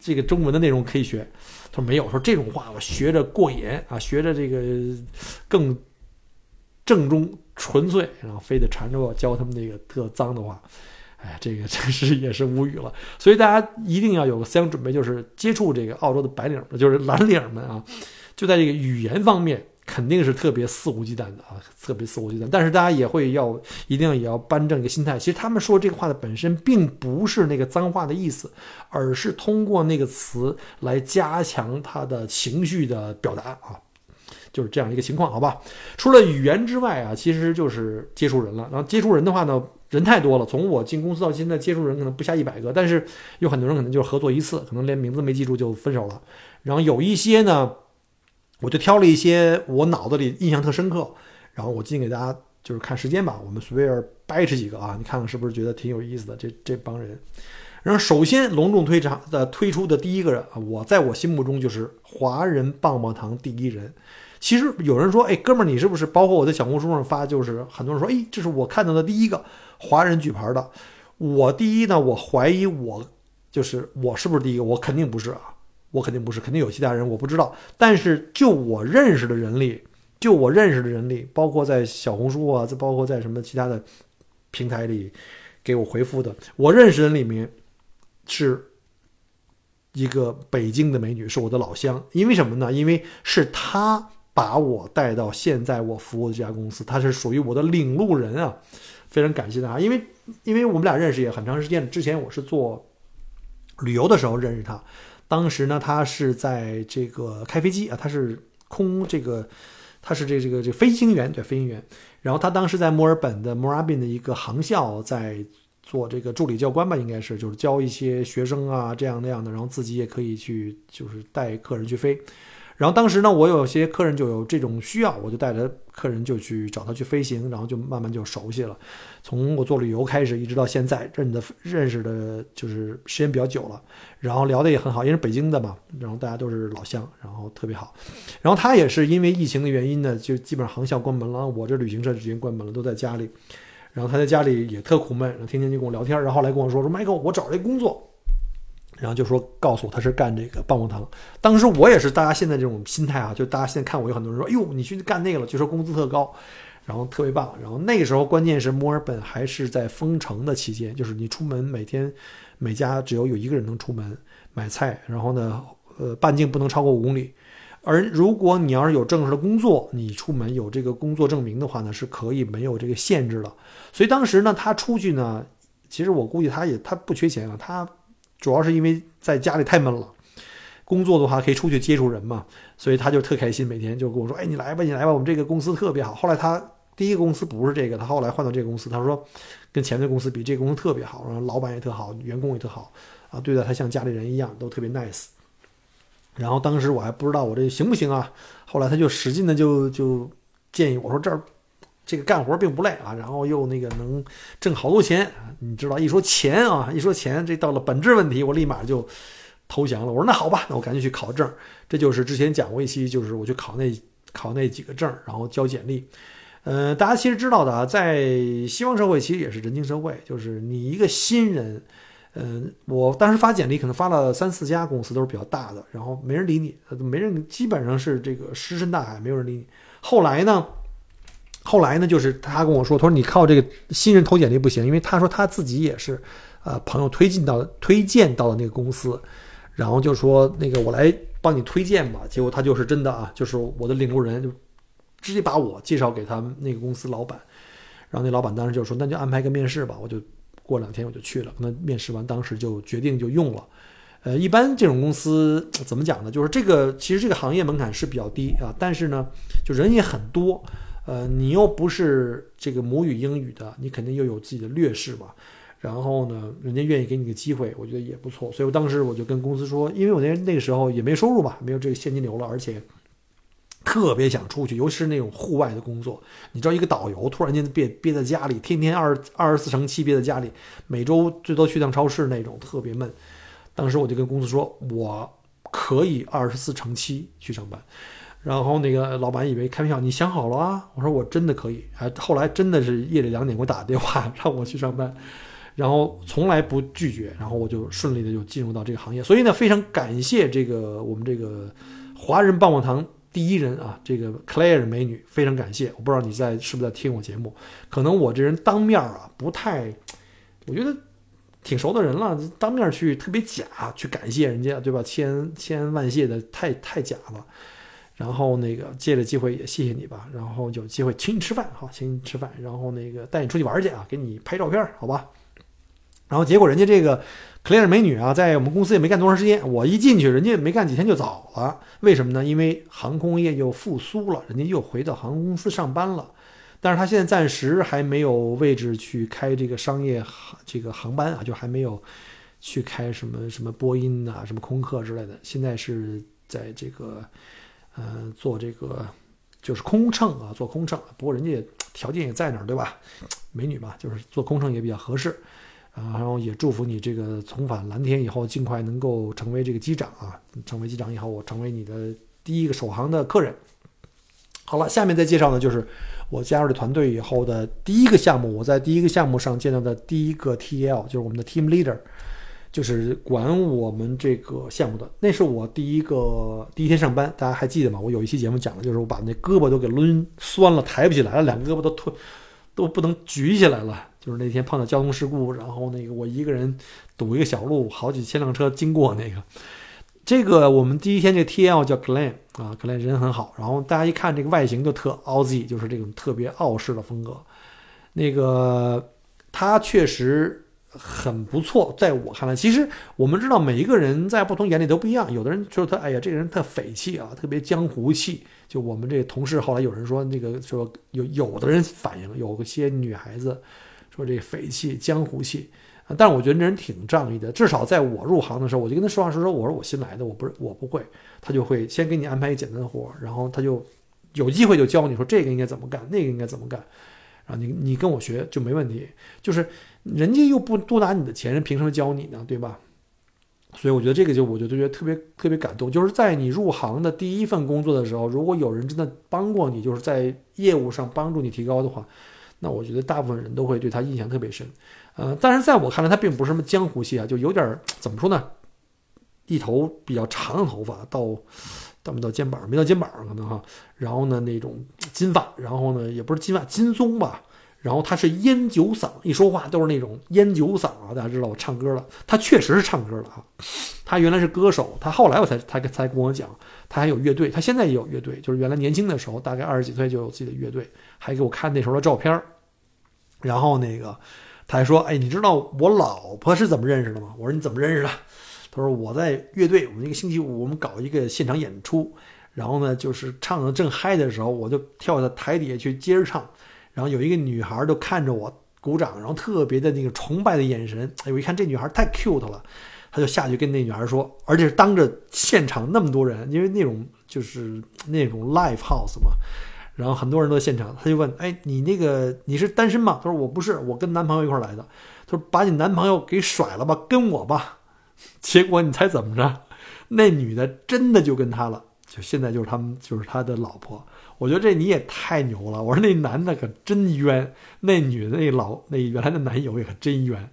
这个中文的内容可以学。他说没有，说这种话我学着过瘾啊，学着这个更正宗纯粹，然后非得缠着我教他们那个特脏的话。哎，这个真是也是无语了。所以大家一定要有个思想准备，就是接触这个澳洲的白领，就是蓝领们啊，就在这个语言方面肯定是特别肆无忌惮的啊，特别肆无忌惮。但是大家也会要一定也要扳正一个心态，其实他们说这个话的本身并不是那个脏话的意思，而是通过那个词来加强他的情绪的表达啊。就是这样一个情况，好吧？除了语言之外啊，其实就是接触人了。然后接触人的话呢，人太多了。从我进公司到现在，接触人可能不下一百个。但是有很多人可能就是合作一次，可能连名字没记住就分手了。然后有一些呢，我就挑了一些我脑子里印象特深刻。然后我今天给大家就是看时间吧，我们随便掰扯几个啊，你看看是不是觉得挺有意思的？这这帮人。然后首先隆重推场的推出的第一个人啊，我在我心目中就是华人棒棒糖第一人。其实有人说，哎，哥们儿，你是不是？包括我在小红书上发，就是很多人说，哎，这是我看到的第一个华人举牌的。我第一呢，我怀疑我就是我是不是第一个？我肯定不是啊，我肯定不是，肯定有其他人，我不知道。但是就我认识的人里，就我认识的人里，包括在小红书啊，再包括在什么其他的平台里给我回复的，我认识人里面是一个北京的美女，是我的老乡。因为什么呢？因为是她。把我带到现在我服务的这家公司，她是属于我的领路人啊，非常感谢他，因为因为我们俩认识也很长时间，之前我是做旅游的时候认识她，当时呢他是在这个开飞机啊，他是空这个他是这这个这个飞行员对飞行员，然后他当时在墨尔本的墨尔本的一个航校在。做这个助理教官吧，应该是就是教一些学生啊，这样那样的，然后自己也可以去，就是带客人去飞。然后当时呢，我有些客人就有这种需要，我就带着客人就去找他去飞行，然后就慢慢就熟悉了。从我做旅游开始，一直到现在，认的认识的就是时间比较久了，然后聊的也很好，因为北京的嘛，然后大家都是老乡，然后特别好。然后他也是因为疫情的原因呢，就基本上航校关门了，我这旅行社直接关门了，都在家里。然后他在家里也特苦闷，然后天天就跟我聊天，然后来跟我说说，Michael，我找了一工作，然后就说告诉我他是干这个棒棒糖。当时我也是大家现在这种心态啊，就大家现在看我有很多人说，哎呦，你去干那个了，就说工资特高，然后特别棒。然后那个时候关键是墨尔本还是在封城的期间，就是你出门每天每家只有有一个人能出门买菜，然后呢，呃，半径不能超过五公里。而如果你要是有正式的工作，你出门有这个工作证明的话呢，是可以没有这个限制的。所以当时呢，他出去呢，其实我估计他也他不缺钱了，他主要是因为在家里太闷了，工作的话可以出去接触人嘛，所以他就特开心，每天就跟我说：“哎，你来吧，你来吧，我们这个公司特别好。”后来他第一个公司不是这个，他后来换到这个公司，他说跟前面公司比，这个公司特别好，然后老板也特好，员工也特好啊，对待他像家里人一样，都特别 nice。然后当时我还不知道我这行不行啊，后来他就使劲的就就建议我说这儿这个干活并不累啊，然后又那个能挣好多钱，你知道一说钱啊，一说钱这到了本质问题，我立马就投降了。我说那好吧，那我赶紧去考证。这就是之前讲过一期，就是我去考那考那几个证，然后交简历。呃，大家其实知道的啊，在西方社会其实也是人情社会，就是你一个新人。嗯，我当时发简历，可能发了三四家公司，都是比较大的，然后没人理你，没人，基本上是这个石沉大海，没有人理你。后来呢，后来呢，就是他跟我说，他说你靠这个新人投简历不行，因为他说他自己也是，呃，朋友推进到推荐到了那个公司，然后就说那个我来帮你推荐吧。结果他就是真的啊，就是我的领路人，就直接把我介绍给他们那个公司老板，然后那老板当时就说那就安排个面试吧，我就。过两天我就去了，跟他面试完，当时就决定就用了。呃，一般这种公司怎么讲呢？就是这个其实这个行业门槛是比较低啊，但是呢，就人也很多。呃，你又不是这个母语英语的，你肯定又有自己的劣势嘛。然后呢，人家愿意给你个机会，我觉得也不错。所以我当时我就跟公司说，因为我那那个时候也没收入嘛，没有这个现金流了，而且。特别想出去，尤其是那种户外的工作。你知道，一个导游突然间憋憋在家里，天天二二十四乘七憋在家里，每周最多去趟超市那种，特别闷。当时我就跟公司说，我可以二十四乘七去上班。然后那个老板以为开玩笑，你想好了啊？我说我真的可以。哎，后来真的是夜里两点给我打电话让我去上班，然后从来不拒绝，然后我就顺利的就进入到这个行业。所以呢，非常感谢这个我们这个华人棒棒糖。第一人啊，这个 Claire 美女，非常感谢。我不知道你在是不是在听我节目，可能我这人当面啊不太，我觉得挺熟的人了，当面去特别假，去感谢人家，对吧？千千恩万谢的，太太假了。然后那个借着机会也谢谢你吧，然后有机会请你吃饭，好，请你吃饭，然后那个带你出去玩去啊，给你拍照片，好吧？然后结果人家这个。克莱尔美女啊，在我们公司也没干多长时间。我一进去，人家没干几天就走了。为什么呢？因为航空业又复苏了，人家又回到航空公司上班了。但是他现在暂时还没有位置去开这个商业航这个航班啊，就还没有去开什么什么波音啊、什么空客之类的。现在是在这个呃做这个就是空乘啊，做空乘。不过人家条件也在那儿，对吧？美女嘛，就是做空乘也比较合适。啊，然后也祝福你这个重返蓝天以后，尽快能够成为这个机长啊！成为机长以后，我成为你的第一个首航的客人。好了，下面再介绍呢，就是我加入这团队以后的第一个项目。我在第一个项目上见到的第一个 TL 就是我们的 Team Leader，就是管我们这个项目的。那是我第一个第一天上班，大家还记得吗？我有一期节目讲的就是我把那胳膊都给抡酸了，抬不起来了，两个胳膊都退都不能举起来了。就是那天碰到交通事故，然后那个我一个人堵一个小路，好几千辆车经过那个，这个我们第一天这 TL 叫 Glen 啊，Glen 人很好，然后大家一看这个外形就特 Aussie，就是这种特别傲视的风格。那个他确实很不错，在我看来，其实我们知道每一个人在不同眼里都不一样。有的人说他，哎呀，这个人特匪气啊，特别江湖气。就我们这同事后来有人说，那个说有有的人反映，有些女孩子说这匪气、江湖气。但是我觉得这人挺仗义的，至少在我入行的时候，我就跟他实话实说，我说我新来的，我不是我不会，他就会先给你安排一简单的活，然后他就有机会就教你说这个应该怎么干，那个应该怎么干。啊，你你跟我学就没问题，就是人家又不多拿你的钱，人凭什么教你呢？对吧？所以我觉得这个就我就觉得特别特别感动，就是在你入行的第一份工作的时候，如果有人真的帮过你，就是在业务上帮助你提高的话，那我觉得大部分人都会对他印象特别深。呃，但是在我看来，他并不是什么江湖戏啊，就有点怎么说呢？一头比较长的头发到。到没到肩膀？没到肩膀可能哈。然后呢，那种金发，然后呢，也不是金发，金棕吧。然后他是烟酒嗓，一说话都是那种烟酒嗓啊。大家知道我唱歌了，他确实是唱歌了啊。他原来是歌手，他后来我才他才跟我讲，他还有乐队，他现在也有乐队，就是原来年轻的时候，大概二十几岁就有自己的乐队，还给我看那时候的照片然后那个他还说：“哎，你知道我老婆是怎么认识的吗？”我说：“你怎么认识的？”他说我在乐队，我们一个星期五我们搞一个现场演出，然后呢就是唱的正嗨的时候，我就跳到台底下去接着唱，然后有一个女孩就看着我鼓掌，然后特别的那个崇拜的眼神，哎，我一看这女孩太 cute 了，他就下去跟那女孩说，而且是当着现场那么多人，因为那种就是那种 live house 嘛，然后很多人都在现场，他就问，哎，你那个你是单身吗？他说我不是，我跟男朋友一块来的。他说把你男朋友给甩了吧，跟我吧。结果你猜怎么着？那女的真的就跟他了，就现在就是他们就是他的老婆。我觉得这你也太牛了。我说那男的可真冤，那女的那老那原来的男友也可真冤。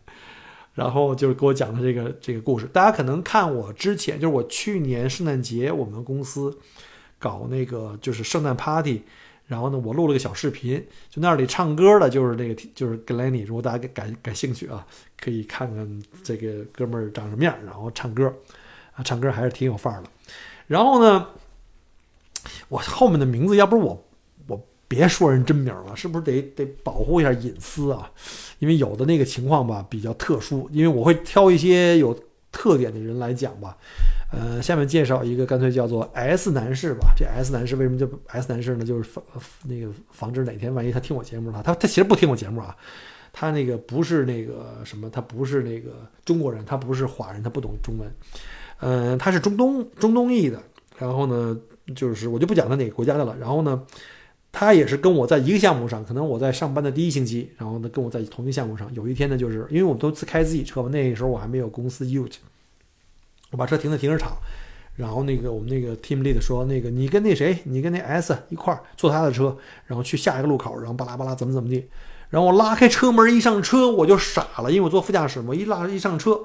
然后就是给我讲的这个这个故事。大家可能看我之前，就是我去年圣诞节我们公司搞那个就是圣诞 party。然后呢，我录了个小视频，就那里唱歌的，就是那个，就是 Glenny。如果大家感感兴趣啊，可以看看这个哥们儿长什么样，然后唱歌，啊，唱歌还是挺有范儿的。然后呢，我后面的名字，要不是我，我别说人真名了，是不是得得保护一下隐私啊？因为有的那个情况吧比较特殊，因为我会挑一些有特点的人来讲吧。呃，下面介绍一个，干脆叫做 S 男士吧。这 S 男士为什么叫 S 男士呢？就是防那个防止哪天万一他听我节目了，他他其实不听我节目啊，他那个不是那个什么，他不是那个中国人，他不是华人，他不懂中文。嗯，他是中东中东裔的。然后呢，就是我就不讲他哪个国家的了。然后呢，他也是跟我在一个项目上，可能我在上班的第一星期，然后呢跟我在同一个项目上。有一天呢，就是因为我们都自开自己车嘛，那时候我还没有公司 ute。我把车停在停车场，然后那个我们那个 team lead 说：“那个你跟那谁，你跟那 S 一块儿坐他的车，然后去下一个路口，然后巴拉巴拉怎么怎么地。”然后我拉开车门一上车，我就傻了，因为我坐副驾驶嘛。一拉一上车，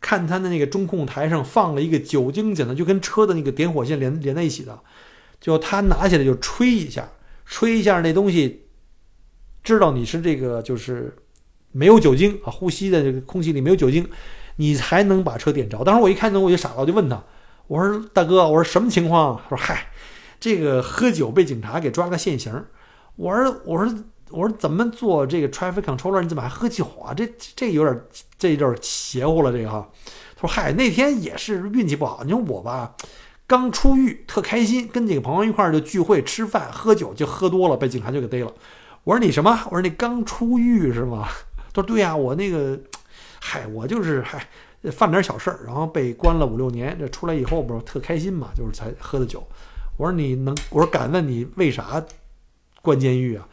看他的那个中控台上放了一个酒精检测，就跟车的那个点火线连连在一起的，就他拿起来就吹一下，吹一下那东西，知道你是这个就是没有酒精啊，呼吸的这个空气里没有酒精。你才能把车点着。当时我一看到我就傻了，我就问他：“我说大哥，我说什么情况？”他说：“嗨，这个喝酒被警察给抓个现行。”我说：“我说我说怎么做这个 traffic controller？你怎么还喝酒啊？这这有点这有点邪乎了。这个哈。”他说：“嗨，那天也是运气不好。你说我吧，刚出狱，特开心，跟几个朋友一块儿就聚会吃饭喝酒，就喝多了，被警察就给逮了。”我说：“你什么？我说你刚出狱是吗？”他说：“对呀，我那个。”嗨，我就是嗨，犯点小事儿，然后被关了五六年，这出来以后不是特开心嘛，就是才喝的酒。我说你能，我说敢问你为啥关监狱啊？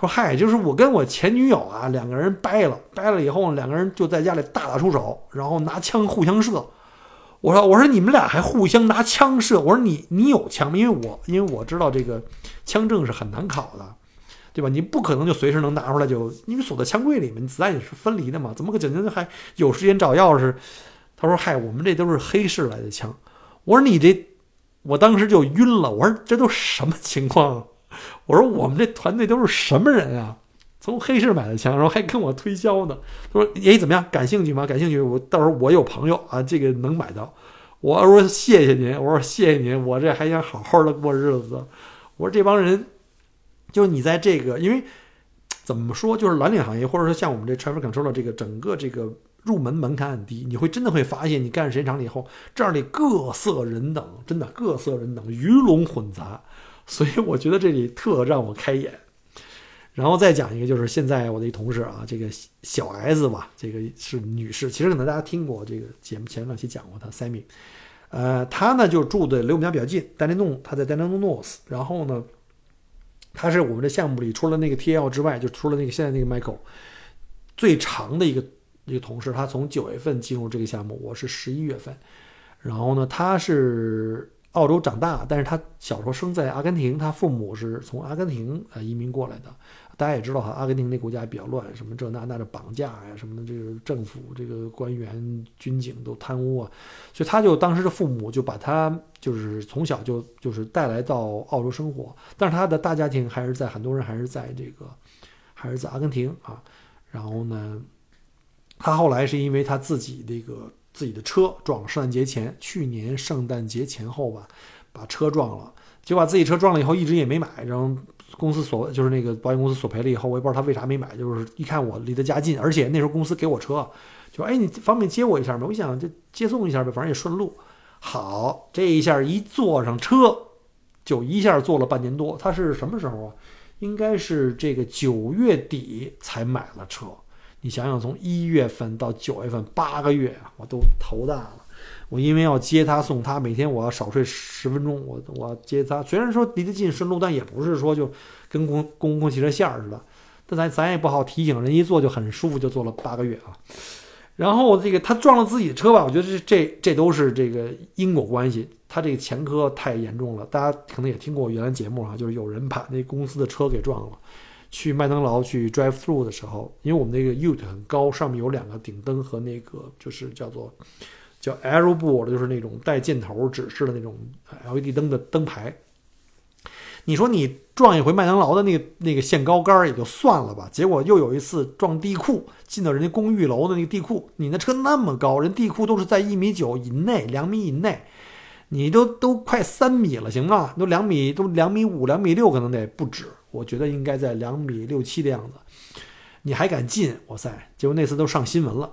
说嗨，就是我跟我前女友啊两个人掰了，掰了以后两个人就在家里大打出手，然后拿枪互相射。我说我说你们俩还互相拿枪射？我说你你有枪吗？因为我因为我知道这个枪证是很难考的。对吧？你不可能就随时能拿出来，就因为锁在枪柜里面，子弹也是分离的嘛，怎么可能还有时间找钥匙？他说：“嗨，我们这都是黑市来的枪。”我说：“你这，我当时就晕了。我说这都什么情况？我说我们这团队都是什么人啊？从黑市买的枪，然后还跟我推销呢。他说：‘哎，怎么样？感兴趣吗？感兴趣？我到时候我有朋友啊，这个能买到。’我说谢谢您，我说谢谢您，我这还想好好的过日子。我说这帮人，就你在这个，因为怎么说，就是蓝领行业，或者说像我们这 travel control 的这个整个这个入门门槛很低，你会真的会发现，你干时间长了以后，这儿里各色人等，真的各色人等，鱼龙混杂。所以我觉得这里特让我开眼。然后再讲一个，就是现在我的一同事啊，这个小 S 吧，这个是女士，其实可能大家听过这个节目前两期讲过她 Sammy，呃，她呢就住的离我们家比较近，丹尼弄，她在丹尼弄 North，然后呢，她是我们的项目里除了那个 TL 之外，就除了那个现在那个 Michael 最长的一个一个同事，她从九月份进入这个项目，我是十一月份，然后呢，她是澳洲长大，但是他小时候生在阿根廷，他父母是从阿根廷呃移民过来的。大家也知道哈，阿根廷那国家比较乱，什么这那那的绑架呀，什么的，这个政府这个官员军警都贪污啊，所以他就当时的父母就把他就是从小就就是带来到澳洲生活，但是他的大家庭还是在很多人还是在这个还是在阿根廷啊。然后呢，他后来是因为他自己这个自己的车撞了圣诞节前，去年圣诞节前后吧，把车撞了，就把自己车撞了以后一直也没买，然后。公司索就是那个保险公司索赔了以后，我也不知道他为啥没买，就是一看我离他家近，而且那时候公司给我车，就哎你方便接我一下吗？我想就接送一下呗，反正也顺路。好，这一下一坐上车，就一下坐了半年多。他是什么时候啊？应该是这个九月底才买了车。你想想，从一月份到九月份八个月啊，我都头大了。我因为要接他送他，每天我要少睡十分钟。我我接他，虽然说离得近顺路，但也不是说就跟公公共汽车线儿似的。但咱咱也不好提醒人，一坐就很舒服，就坐了八个月啊。然后这个他撞了自己的车吧，我觉得这这这都是这个因果关系。他这个前科太严重了，大家可能也听过我原来节目啊，就是有人把那公司的车给撞了。去麦当劳去 drive through 的时候，因为我们那个 Ute 很高，上面有两个顶灯和那个就是叫做。叫 arrow board，就是那种带箭头指示的那种 LED 灯的灯牌。你说你撞一回麦当劳的那个那个限高杆也就算了吧，结果又有一次撞地库，进到人家公寓楼的那个地库。你那车那么高，人地库都是在一米九以内、两米以内，你都都快三米了，行吗？都两米，都两米五、两米六，可能得不止。我觉得应该在两米六七的样子，你还敢进？哇塞！结果那次都上新闻了。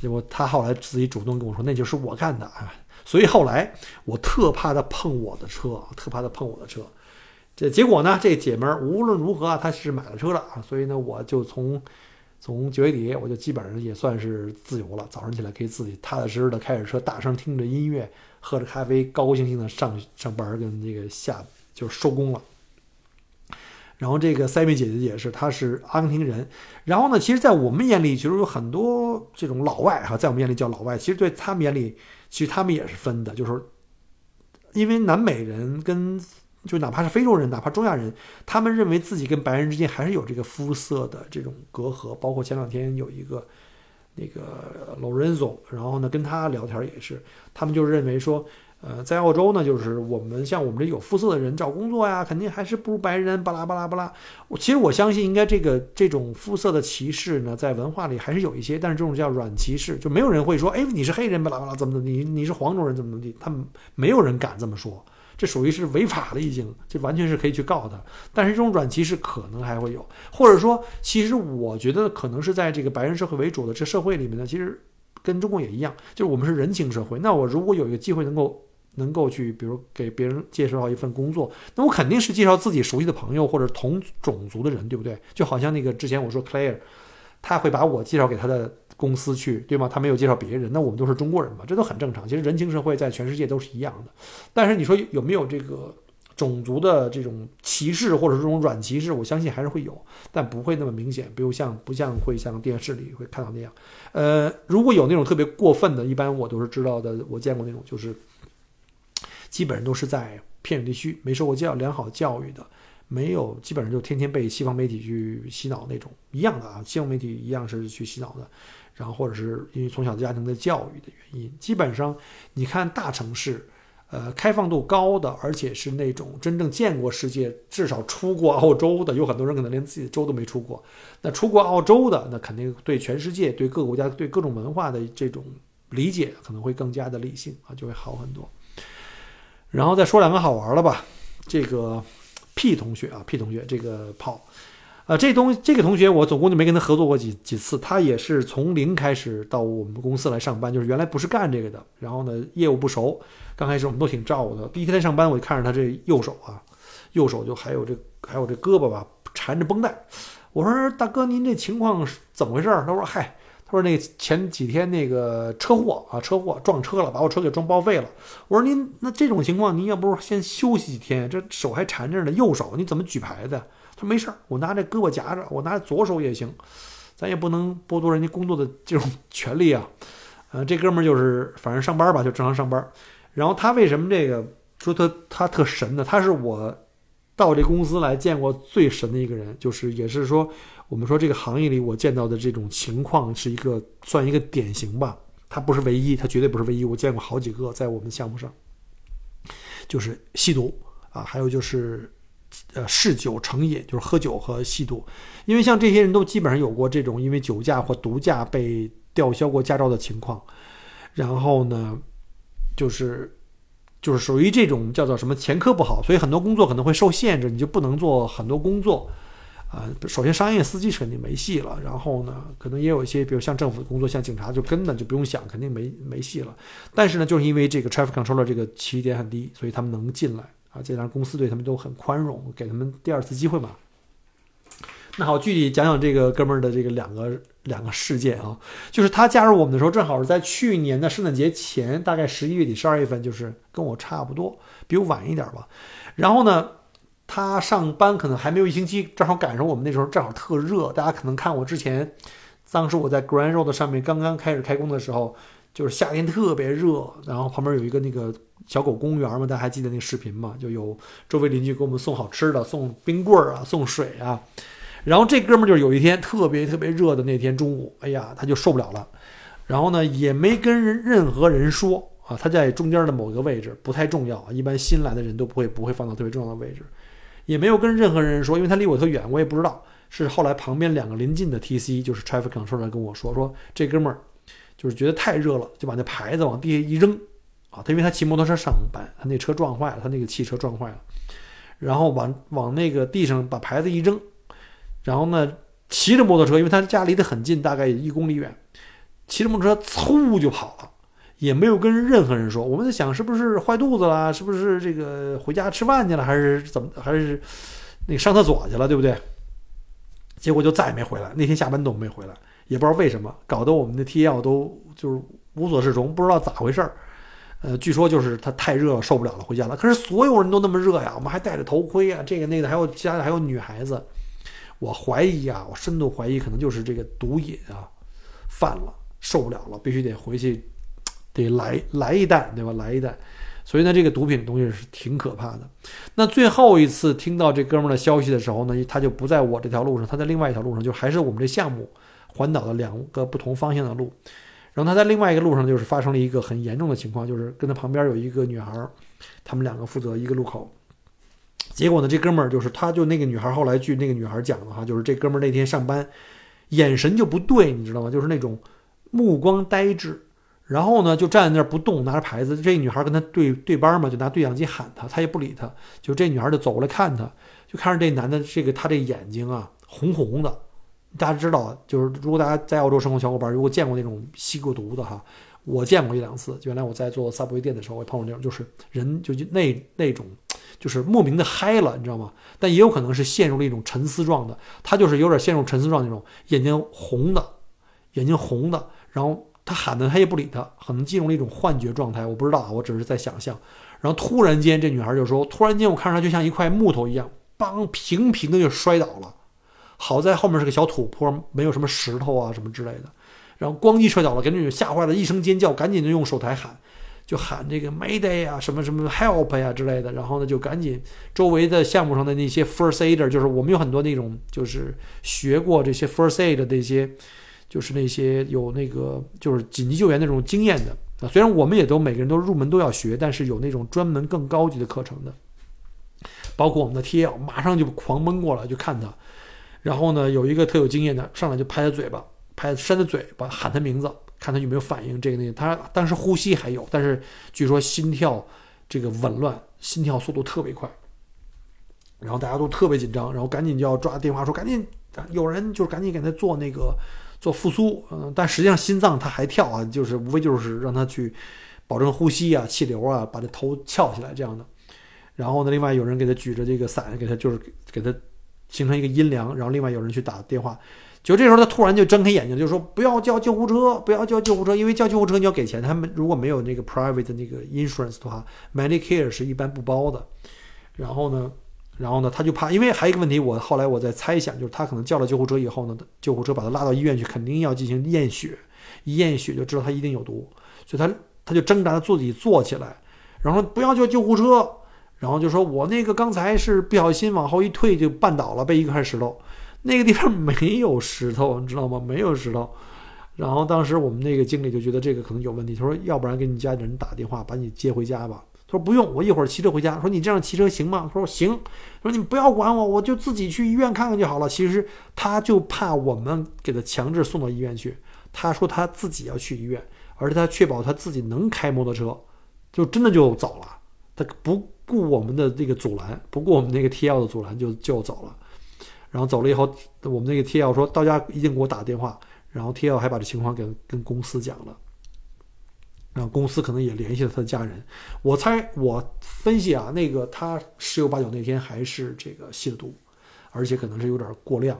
结果他后来自己主动跟我说，那就是我干的啊！所以后来我特怕他碰我的车，特怕他碰我的车。这结果呢，这姐们儿无论如何啊，她是买了车了啊，所以呢，我就从从九月底我就基本上也算是自由了，早上起来可以自己踏踏实实的开着车，大声听着音乐，喝着咖啡，高高兴兴的上上班跟这个下就是收工了。然后这个塞米姐姐也是，她是阿根廷人。然后呢，其实，在我们眼里，其实有很多这种老外哈，在我们眼里叫老外，其实对他们眼里，其实他们也是分的，就是因为南美人跟就哪怕是非洲人，哪怕中亚人，他们认为自己跟白人之间还是有这个肤色的这种隔阂。包括前两天有一个那个 Lorenzo，然后呢跟他聊天也是，他们就认为说。呃，在澳洲呢，就是我们像我们这有肤色的人找工作呀，肯定还是不如白人。巴拉巴拉巴拉。我其实我相信，应该这个这种肤色的歧视呢，在文化里还是有一些，但是这种叫软歧视，就没有人会说，哎，你是黑人，巴拉巴拉怎么怎么你你是黄种人怎么怎么地，他们没有人敢这么说，这属于是违法了，已经，这完全是可以去告他。但是这种软歧视可能还会有，或者说，其实我觉得可能是在这个白人社会为主的这社会里面呢，其实跟中国也一样，就是我们是人情社会。那我如果有一个机会能够。能够去，比如给别人介绍一份工作，那我肯定是介绍自己熟悉的朋友或者同种族的人，对不对？就好像那个之前我说 Claire，他会把我介绍给他的公司去，对吗？他没有介绍别人，那我们都是中国人嘛，这都很正常。其实人情社会在全世界都是一样的。但是你说有没有这个种族的这种歧视或者这种软歧视？我相信还是会有，但不会那么明显。比如像不像会像电视里会看到那样？呃，如果有那种特别过分的，一般我都是知道的，我见过那种就是。基本上都是在偏远地区没受过教良好教育的，没有基本上就天天被西方媒体去洗脑那种一样的啊，西方媒体一样是去洗脑的，然后或者是因为从小的家庭的教育的原因，基本上你看大城市，呃，开放度高的，而且是那种真正见过世界，至少出过澳洲的，有很多人可能连自己的州都没出过，那出过澳洲的，那肯定对全世界、对各个国家、对各种文化的这种。理解可能会更加的理性啊，就会好很多。然后再说两个好玩的吧，这个 P 同学啊，P 同学这个炮，啊，这东这个同学我总共就没跟他合作过几几次，他也是从零开始到我们公司来上班，就是原来不是干这个的，然后呢业务不熟，刚开始我们都挺照顾他。第一天上班，我就看着他这右手啊，右手就还有这还有这胳膊吧缠着绷带，我说大哥您这情况是怎么回事？他说嗨。他说：“那前几天那个车祸啊，车祸撞车了，把我车给撞报废了。”我说：“您那这种情况，您要不先休息几天？这手还缠着呢，右手你怎么举牌子？”他说：“没事儿，我拿这胳膊夹着，我拿左手也行，咱也不能剥夺人家工作的这种 权利啊。”呃，这哥们儿就是反正上班吧，就正常上班。然后他为什么这个说他他特神呢？他是我到这公司来见过最神的一个人，就是也是说。我们说这个行业里我见到的这种情况是一个算一个典型吧，它不是唯一，它绝对不是唯一。我见过好几个在我们项目上，就是吸毒啊，还有就是呃嗜酒成瘾，就是喝酒和吸毒。因为像这些人都基本上有过这种因为酒驾或毒驾被吊销过驾照的情况，然后呢，就是就是属于这种叫做什么前科不好，所以很多工作可能会受限制，你就不能做很多工作。啊，首先商业司机是肯定没戏了，然后呢，可能也有一些，比如像政府的工作，像警察就根本就不用想，肯定没没戏了。但是呢，就是因为这个 traffic controller 这个起点很低，所以他们能进来啊，这让公司对他们都很宽容，给他们第二次机会嘛。那好，具体讲讲这个哥们儿的这个两个两个事件啊，就是他加入我们的时候，正好是在去年的圣诞节前，大概十一月底、十二月份，就是跟我差不多，比我晚一点吧。然后呢？他上班可能还没有一星期，正好赶上我们那时候正好特热。大家可能看我之前，当时我在 Grand Road 上面刚刚开始开工的时候，就是夏天特别热，然后旁边有一个那个小狗公园嘛，大家还记得那个视频吗？就有周围邻居给我们送好吃的，送冰棍啊，送水啊。然后这哥们就有一天特别特别热的那天中午，哎呀，他就受不了了，然后呢也没跟人任何人说啊，他在中间的某个位置不太重要，一般新来的人都不会不会放到特别重要的位置。也没有跟任何人说，因为他离我特远，我也不知道。是后来旁边两个临近的 TC，就是 Traffic control 来跟我说，说这哥们儿就是觉得太热了，就把那牌子往地下一扔啊。他因为他骑摩托车上班，他那车撞坏了，他那个汽车撞坏了，然后往往那个地上把牌子一扔，然后呢骑着摩托车，因为他家离得很近，大概一公里远，骑着摩托车嗖就跑了。也没有跟任何人说，我们在想是不是坏肚子了，是不是这个回家吃饭去了，还是怎么，还是那个上厕所去了，对不对？结果就再也没回来，那天下班都没回来，也不知道为什么，搞得我们的 T L 都就是无所适从，不知道咋回事儿。呃，据说就是他太热了，受不了了，回家了。可是所有人都那么热呀，我们还戴着头盔啊，这个那个，还有家里还有女孩子，我怀疑啊，我深度怀疑，可能就是这个毒瘾啊犯了，受不了了，必须得回去。得来来一袋，对吧？来一袋，所以呢，这个毒品的东西是挺可怕的。那最后一次听到这哥们儿的消息的时候呢，他就不在我这条路上，他在另外一条路上，就还是我们这项目环岛的两个不同方向的路。然后他在另外一个路上，就是发生了一个很严重的情况，就是跟他旁边有一个女孩，他们两个负责一个路口。结果呢，这哥们儿就是，他就那个女孩后来据那个女孩讲的话，就是这哥们儿那天上班眼神就不对，你知道吗？就是那种目光呆滞。然后呢，就站在那儿不动，拿着牌子。这女孩跟他对对班嘛，就拿对讲机喊他，他也不理他。就这女孩就走过来看他，就看着这男的，这个他这眼睛啊，红红的。大家知道，就是如果大家在澳洲生活，小伙伴如果见过那种吸过毒的哈，我见过一两次。原来我在做 Subway 店的时候，我碰到那种，就是人就那那种，就是莫名的嗨了，你知道吗？但也有可能是陷入了一种沉思状的，他就是有点陷入沉思状那种，眼睛红的，眼睛红的，然后。他喊的，他也不理他，可能进入了一种幻觉状态，我不知道，我只是在想象。然后突然间，这女孩就说：“突然间，我看着她就像一块木头一样，梆，平平的就摔倒了。好在后面是个小土坡，没有什么石头啊什么之类的。然后咣叽摔倒了，给那女吓坏了，一声尖叫，赶紧就用手台喊，就喊这个 Mayday 啊，什么什么 Help 呀之类的。然后呢，就赶紧周围的项目上的那些 First Aider，就是我们有很多那种就是学过这些 First Aid 的那些。就是那些有那个就是紧急救援那种经验的啊，虽然我们也都每个人都入门都要学，但是有那种专门更高级的课程的，包括我们的 TL 马上就狂奔过来就看他，然后呢有一个特有经验的上来就拍他嘴巴，拍扇他嘴巴，喊他名字，看他有没有反应。这个那个，他当时呼吸还有，但是据说心跳这个紊乱，心跳速度特别快。然后大家都特别紧张，然后赶紧就要抓电话说赶紧，有人就是赶紧给他做那个做复苏，嗯，但实际上心脏它还跳啊，就是无非就是让他去保证呼吸啊、气流啊，把这头翘起来这样的。然后呢，另外有人给他举着这个伞，给他就是给他形成一个阴凉，然后另外有人去打电话。就这时候他突然就睁开眼睛，就说不要叫救护车，不要叫救护车，因为叫救护车你要给钱，他们如果没有那个 private 那个 insurance 的话，Medicare 是一般不包的。然后呢？然后呢，他就怕，因为还有一个问题，我后来我在猜想，就是他可能叫了救护车以后呢，救护车把他拉到医院去，肯定要进行验血，一验血就知道他一定有毒，所以他他就挣扎着自己坐起来，然后不要叫救护车，然后就说我那个刚才是不小心往后一退就绊倒了，被一块石头，那个地方没有石头，你知道吗？没有石头。然后当时我们那个经理就觉得这个可能有问题，他说要不然给你家里人打电话把你接回家吧。说不用，我一会儿骑车回家。说你这样骑车行吗？他说行。说你不要管我，我就自己去医院看看就好了。其实他就怕我们给他强制送到医院去。他说他自己要去医院，而且他确保他自己能开摩托车，就真的就走了。他不顾我们的这个阻拦，不顾我们那个 T L 的阻拦，就就走了。然后走了以后，我们那个 T L 说到家一定给我打电话。然后 T L 还把这情况给跟公司讲了。然后公司可能也联系了他的家人，我猜我分析啊，那个他十有八九那天还是这个吸了毒，而且可能是有点过量。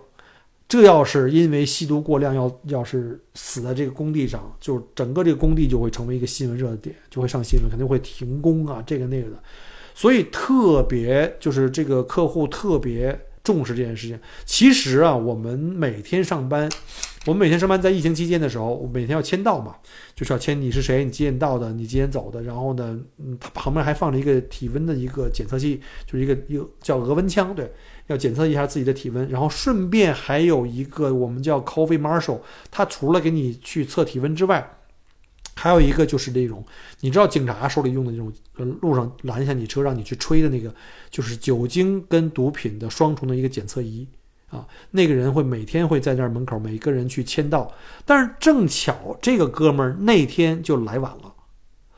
这要是因为吸毒过量，要要是死在这个工地上，就整个这个工地就会成为一个新闻热点，就会上新闻，肯定会停工啊，这个那个的。所以特别就是这个客户特别重视这件事情。其实啊，我们每天上班。我们每天上班，在疫情期间的时候，我每天要签到嘛，就是要签你是谁，你几点到的，你几点走的。然后呢，嗯，它旁边还放着一个体温的一个检测器，就是一个一个叫额温枪，对，要检测一下自己的体温。然后顺便还有一个我们叫 COVID Marshal，它除了给你去测体温之外，还有一个就是那种你知道警察手里用的那种，路上拦下你车让你去吹的那个，就是酒精跟毒品的双重的一个检测仪。啊，那个人会每天会在那儿门口，每个人去签到。但是正巧这个哥们儿那天就来晚了，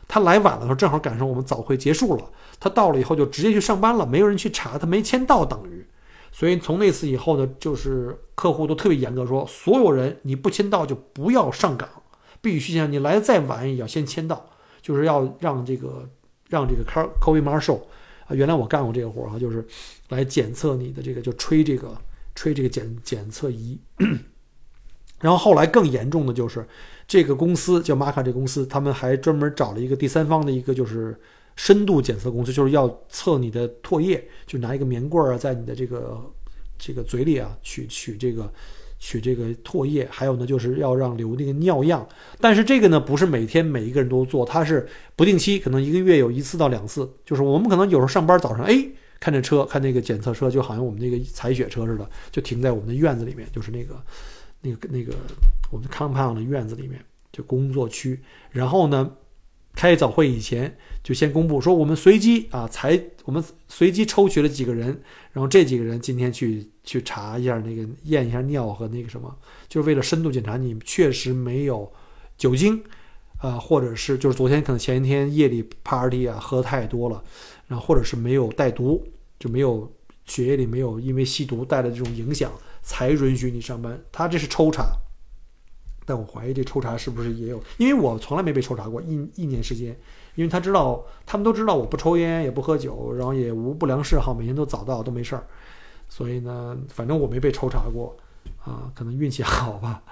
他来晚了时候正好赶上我们早会结束了，他到了以后就直接去上班了，没有人去查他没签到等于。所以从那次以后呢，就是客户都特别严格，说所有人你不签到就不要上岗，必须先你来的再晚也要先签到，就是要让这个让这个 car COVID marshal 啊，原来我干过这个活儿哈，就是来检测你的这个就吹这个。吹这个检检测仪，然后后来更严重的就是这个公司叫马卡这个公司，他们还专门找了一个第三方的一个就是深度检测公司，就是要测你的唾液，就拿一个棉棍儿啊，在你的这个这个嘴里啊取取这个取这个唾液，还有呢就是要让留那个尿样，但是这个呢不是每天每一个人都做，它是不定期，可能一个月有一次到两次，就是我们可能有时候上班早上哎。看这车，看那个检测车，就好像我们那个采血车似的，就停在我们的院子里面，就是那个、那个、那个我们的 compound 的院子里面，就工作区。然后呢，开早会以前就先公布说，我们随机啊采，我们随机抽取了几个人，然后这几个人今天去去查一下那个验一下尿和那个什么，就是为了深度检查你确实没有酒精，啊，或者是就是昨天可能前一天夜里 party 啊喝太多了，然后或者是没有带毒。就没有血液里没有因为吸毒带来的这种影响，才允许你上班。他这是抽查，但我怀疑这抽查是不是也有？因为我从来没被抽查过一一年时间。因为他知道，他们都知道我不抽烟也不喝酒，然后也无不良嗜好，每天都早到都没事儿。所以呢，反正我没被抽查过啊，可能运气好吧。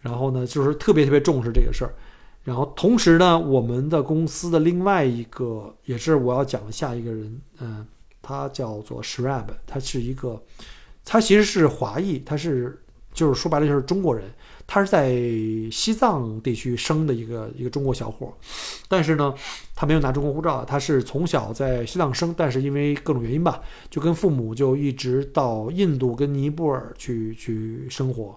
然后呢，就是特别特别重视这个事儿。然后同时呢，我们的公司的另外一个也是我要讲的下一个人，嗯。他叫做 Shrab，他是一个，他其实是华裔，他是就是说白了就是中国人，他是在西藏地区生的一个一个中国小伙，但是呢，他没有拿中国护照，他是从小在西藏生，但是因为各种原因吧，就跟父母就一直到印度跟尼泊尔去去生活，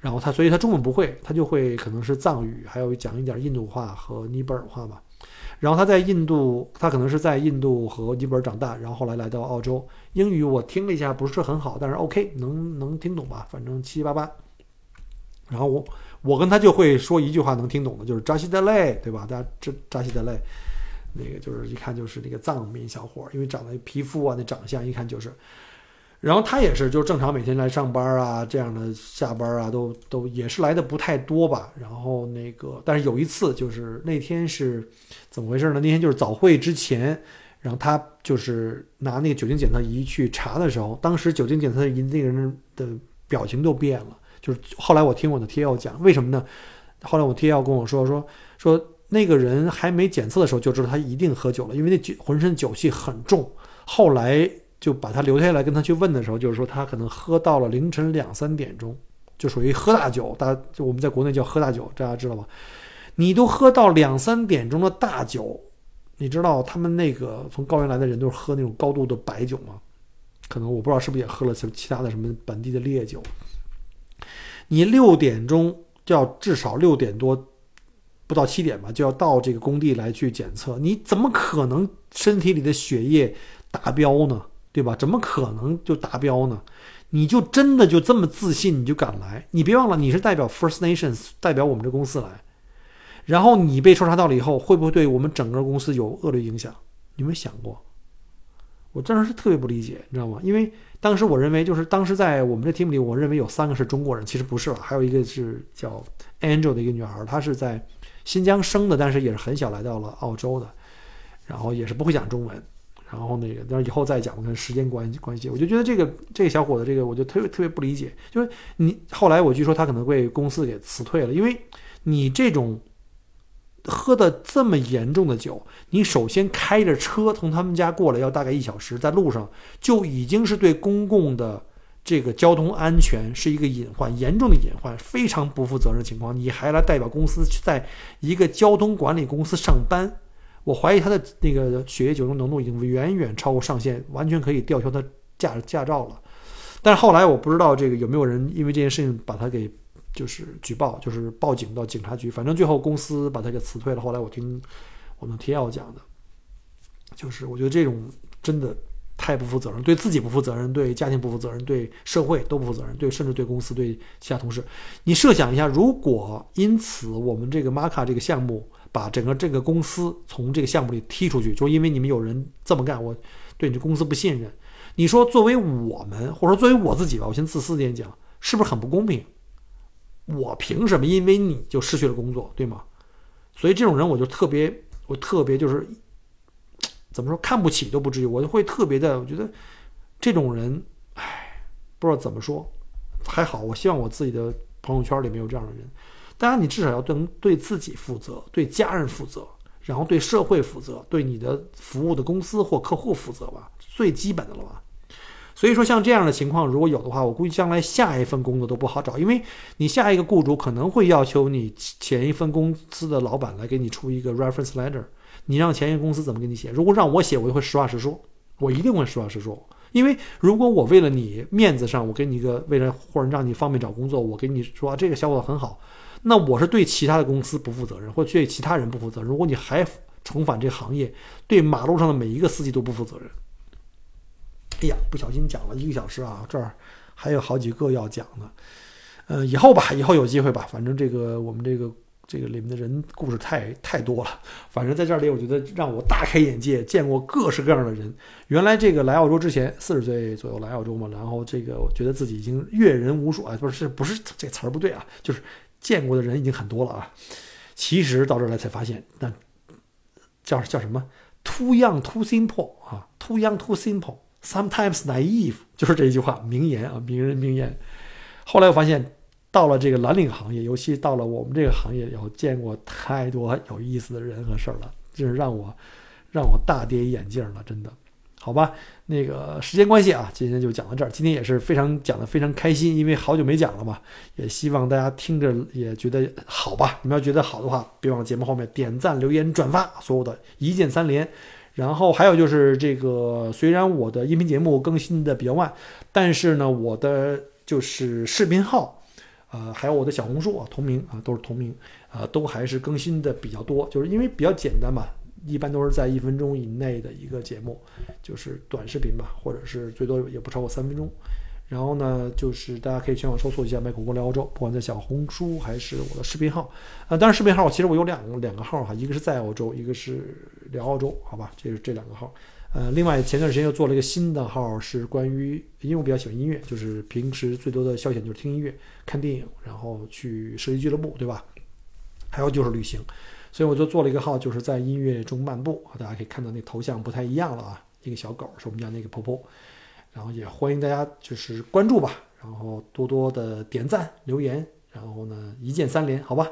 然后他所以他中文不会，他就会可能是藏语，还有讲一点印度话和尼泊尔话吧。然后他在印度，他可能是在印度和尼泊尔长大，然后后来来到澳洲。英语我听了一下，不是很好，但是 OK，能能听懂吧？反正七七八八。然后我我跟他就会说一句话能听懂的，就是扎西德勒，对吧？大家这扎西德勒，那个就是一看就是那个藏民小伙，因为长得皮肤啊，那长相一看就是。然后他也是，就正常每天来上班啊，这样的下班啊，都都也是来的不太多吧。然后那个，但是有一次就是那天是怎么回事呢？那天就是早会之前，然后他就是拿那个酒精检测仪去查的时候，当时酒精检测仪那个人的表情都变了。就是后来我听我的贴要讲，为什么呢？后来我贴要跟我说说说那个人还没检测的时候就知道他一定喝酒了，因为那酒浑身酒气很重。后来。就把他留下来跟他去问的时候，就是说他可能喝到了凌晨两三点钟，就属于喝大酒。大家就我们在国内叫喝大酒，大家知道吧？你都喝到两三点钟的大酒，你知道他们那个从高原来的人都是喝那种高度的白酒吗？可能我不知道是不是也喝了其其他的什么本地的烈酒。你六点钟就要至少六点多，不到七点吧，就要到这个工地来去检测。你怎么可能身体里的血液达标呢？对吧？怎么可能就达标呢？你就真的就这么自信，你就敢来？你别忘了，你是代表 First Nations，代表我们这公司来。然后你被抽查到了以后，会不会对我们整个公司有恶劣影响？你有没有想过？我真的是特别不理解，你知道吗？因为当时我认为，就是当时在我们这 team 里，我认为有三个是中国人，其实不是了，还有一个是叫 Angel 的一个女孩，她是在新疆生的，但是也是很小来到了澳洲的，然后也是不会讲中文。然后那个，但是以后再讲，可能时间关系关系，我就觉得这个这个小伙子，这个我就特别特别不理解，就是你后来我据说他可能被公司给辞退了，因为你这种喝的这么严重的酒，你首先开着车从他们家过来要大概一小时，在路上就已经是对公共的这个交通安全是一个隐患，严重的隐患，非常不负责任的情况，你还来代表公司去在一个交通管理公司上班。我怀疑他的那个血液酒精浓度已经远远超过上限，完全可以吊销他驾驾照了。但是后来我不知道这个有没有人因为这件事情把他给就是举报，就是报警到警察局。反正最后公司把他给辞退了。后来我听我们 T.L 讲的，就是我觉得这种真的太不负责任，对自己不负责任，对家庭不负责任，对社会都不负责任，对甚至对公司对其他同事。你设想一下，如果因此我们这个玛卡这个项目。把整个这个公司从这个项目里踢出去，就因为你们有人这么干，我对你这公司不信任。你说作为我们，或者说作为我自己吧，我先自私点讲，是不是很不公平？我凭什么因为你就失去了工作，对吗？所以这种人我就特别，我特别就是怎么说看不起都不至于，我就会特别的，我觉得这种人，唉，不知道怎么说，还好，我希望我自己的朋友圈里没有这样的人。当然，你至少要对对自己负责，对家人负责，然后对社会负责，对你的服务的公司或客户负责吧，最基本的了吧。所以说，像这样的情况如果有的话，我估计将来下一份工作都不好找，因为你下一个雇主可能会要求你前一份公司的老板来给你出一个 reference letter，你让前一个公司怎么给你写？如果让我写，我就会实话实说，我一定会实话实说，因为如果我为了你面子上，我给你一个为了或者让你方便找工作，我给你说这个小伙子很好。那我是对其他的公司不负责任，或对其他人不负责任。如果你还重返这个行业，对马路上的每一个司机都不负责任。哎呀，不小心讲了一个小时啊，这儿还有好几个要讲的。呃，以后吧，以后有机会吧。反正这个我们这个这个里面的人故事太太多了。反正在这里，我觉得让我大开眼界，见过各式各样的人。原来这个来澳洲之前，四十岁左右来澳洲嘛，然后这个我觉得自己已经阅人无数啊，不是不是这词儿不对啊，就是。见过的人已经很多了啊，其实到这儿来才发现，那叫叫什么？Too young, too simple 啊，Too young, too simple. Sometimes naive，就是这一句话，名言啊，名人名言。后来我发现，到了这个蓝领行业，尤其到了我们这个行业，以后见过太多有意思的人和事儿了，就是让我让我大跌眼镜了，真的。好吧，那个时间关系啊，今天就讲到这儿。今天也是非常讲的非常开心，因为好久没讲了嘛，也希望大家听着也觉得好吧。你们要觉得好的话，别忘了节目后面点赞、留言、转发，所有的一键三连。然后还有就是这个，虽然我的音频节目更新的比较慢，但是呢，我的就是视频号，呃，还有我的小红书啊，同名啊，都是同名，啊，都还是更新的比较多，就是因为比较简单嘛。一般都是在一分钟以内的一个节目，就是短视频吧，或者是最多也不超过三分钟。然后呢，就是大家可以全网搜索一下“麦克锅聊澳洲”，不管在小红书还是我的视频号。呃，当然视频号其实我有两个两个号哈，一个是在澳洲，一个是聊澳洲，好吧，这是这两个号。呃，另外前段时间又做了一个新的号，是关于，因为我比较喜欢音乐，就是平时最多的消遣就是听音乐、看电影，然后去设计俱乐部，对吧？还有就是旅行，所以我就做了一个号，就是在音乐中漫步啊。大家可以看到那头像不太一样了啊，一个小狗是我们家那个婆婆。然后也欢迎大家就是关注吧，然后多多的点赞留言，然后呢一键三连，好吧。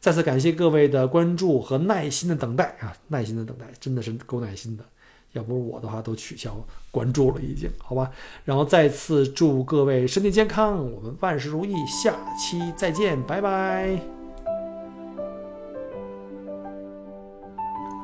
再次感谢各位的关注和耐心的等待啊，耐心的等待真的是够耐心的，要不是我的话都取消关注了已经，好吧。然后再次祝各位身体健康，我们万事如意，下期再见，拜拜。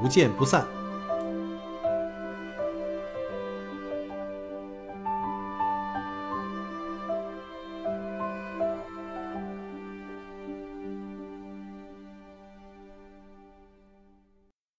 不见不散。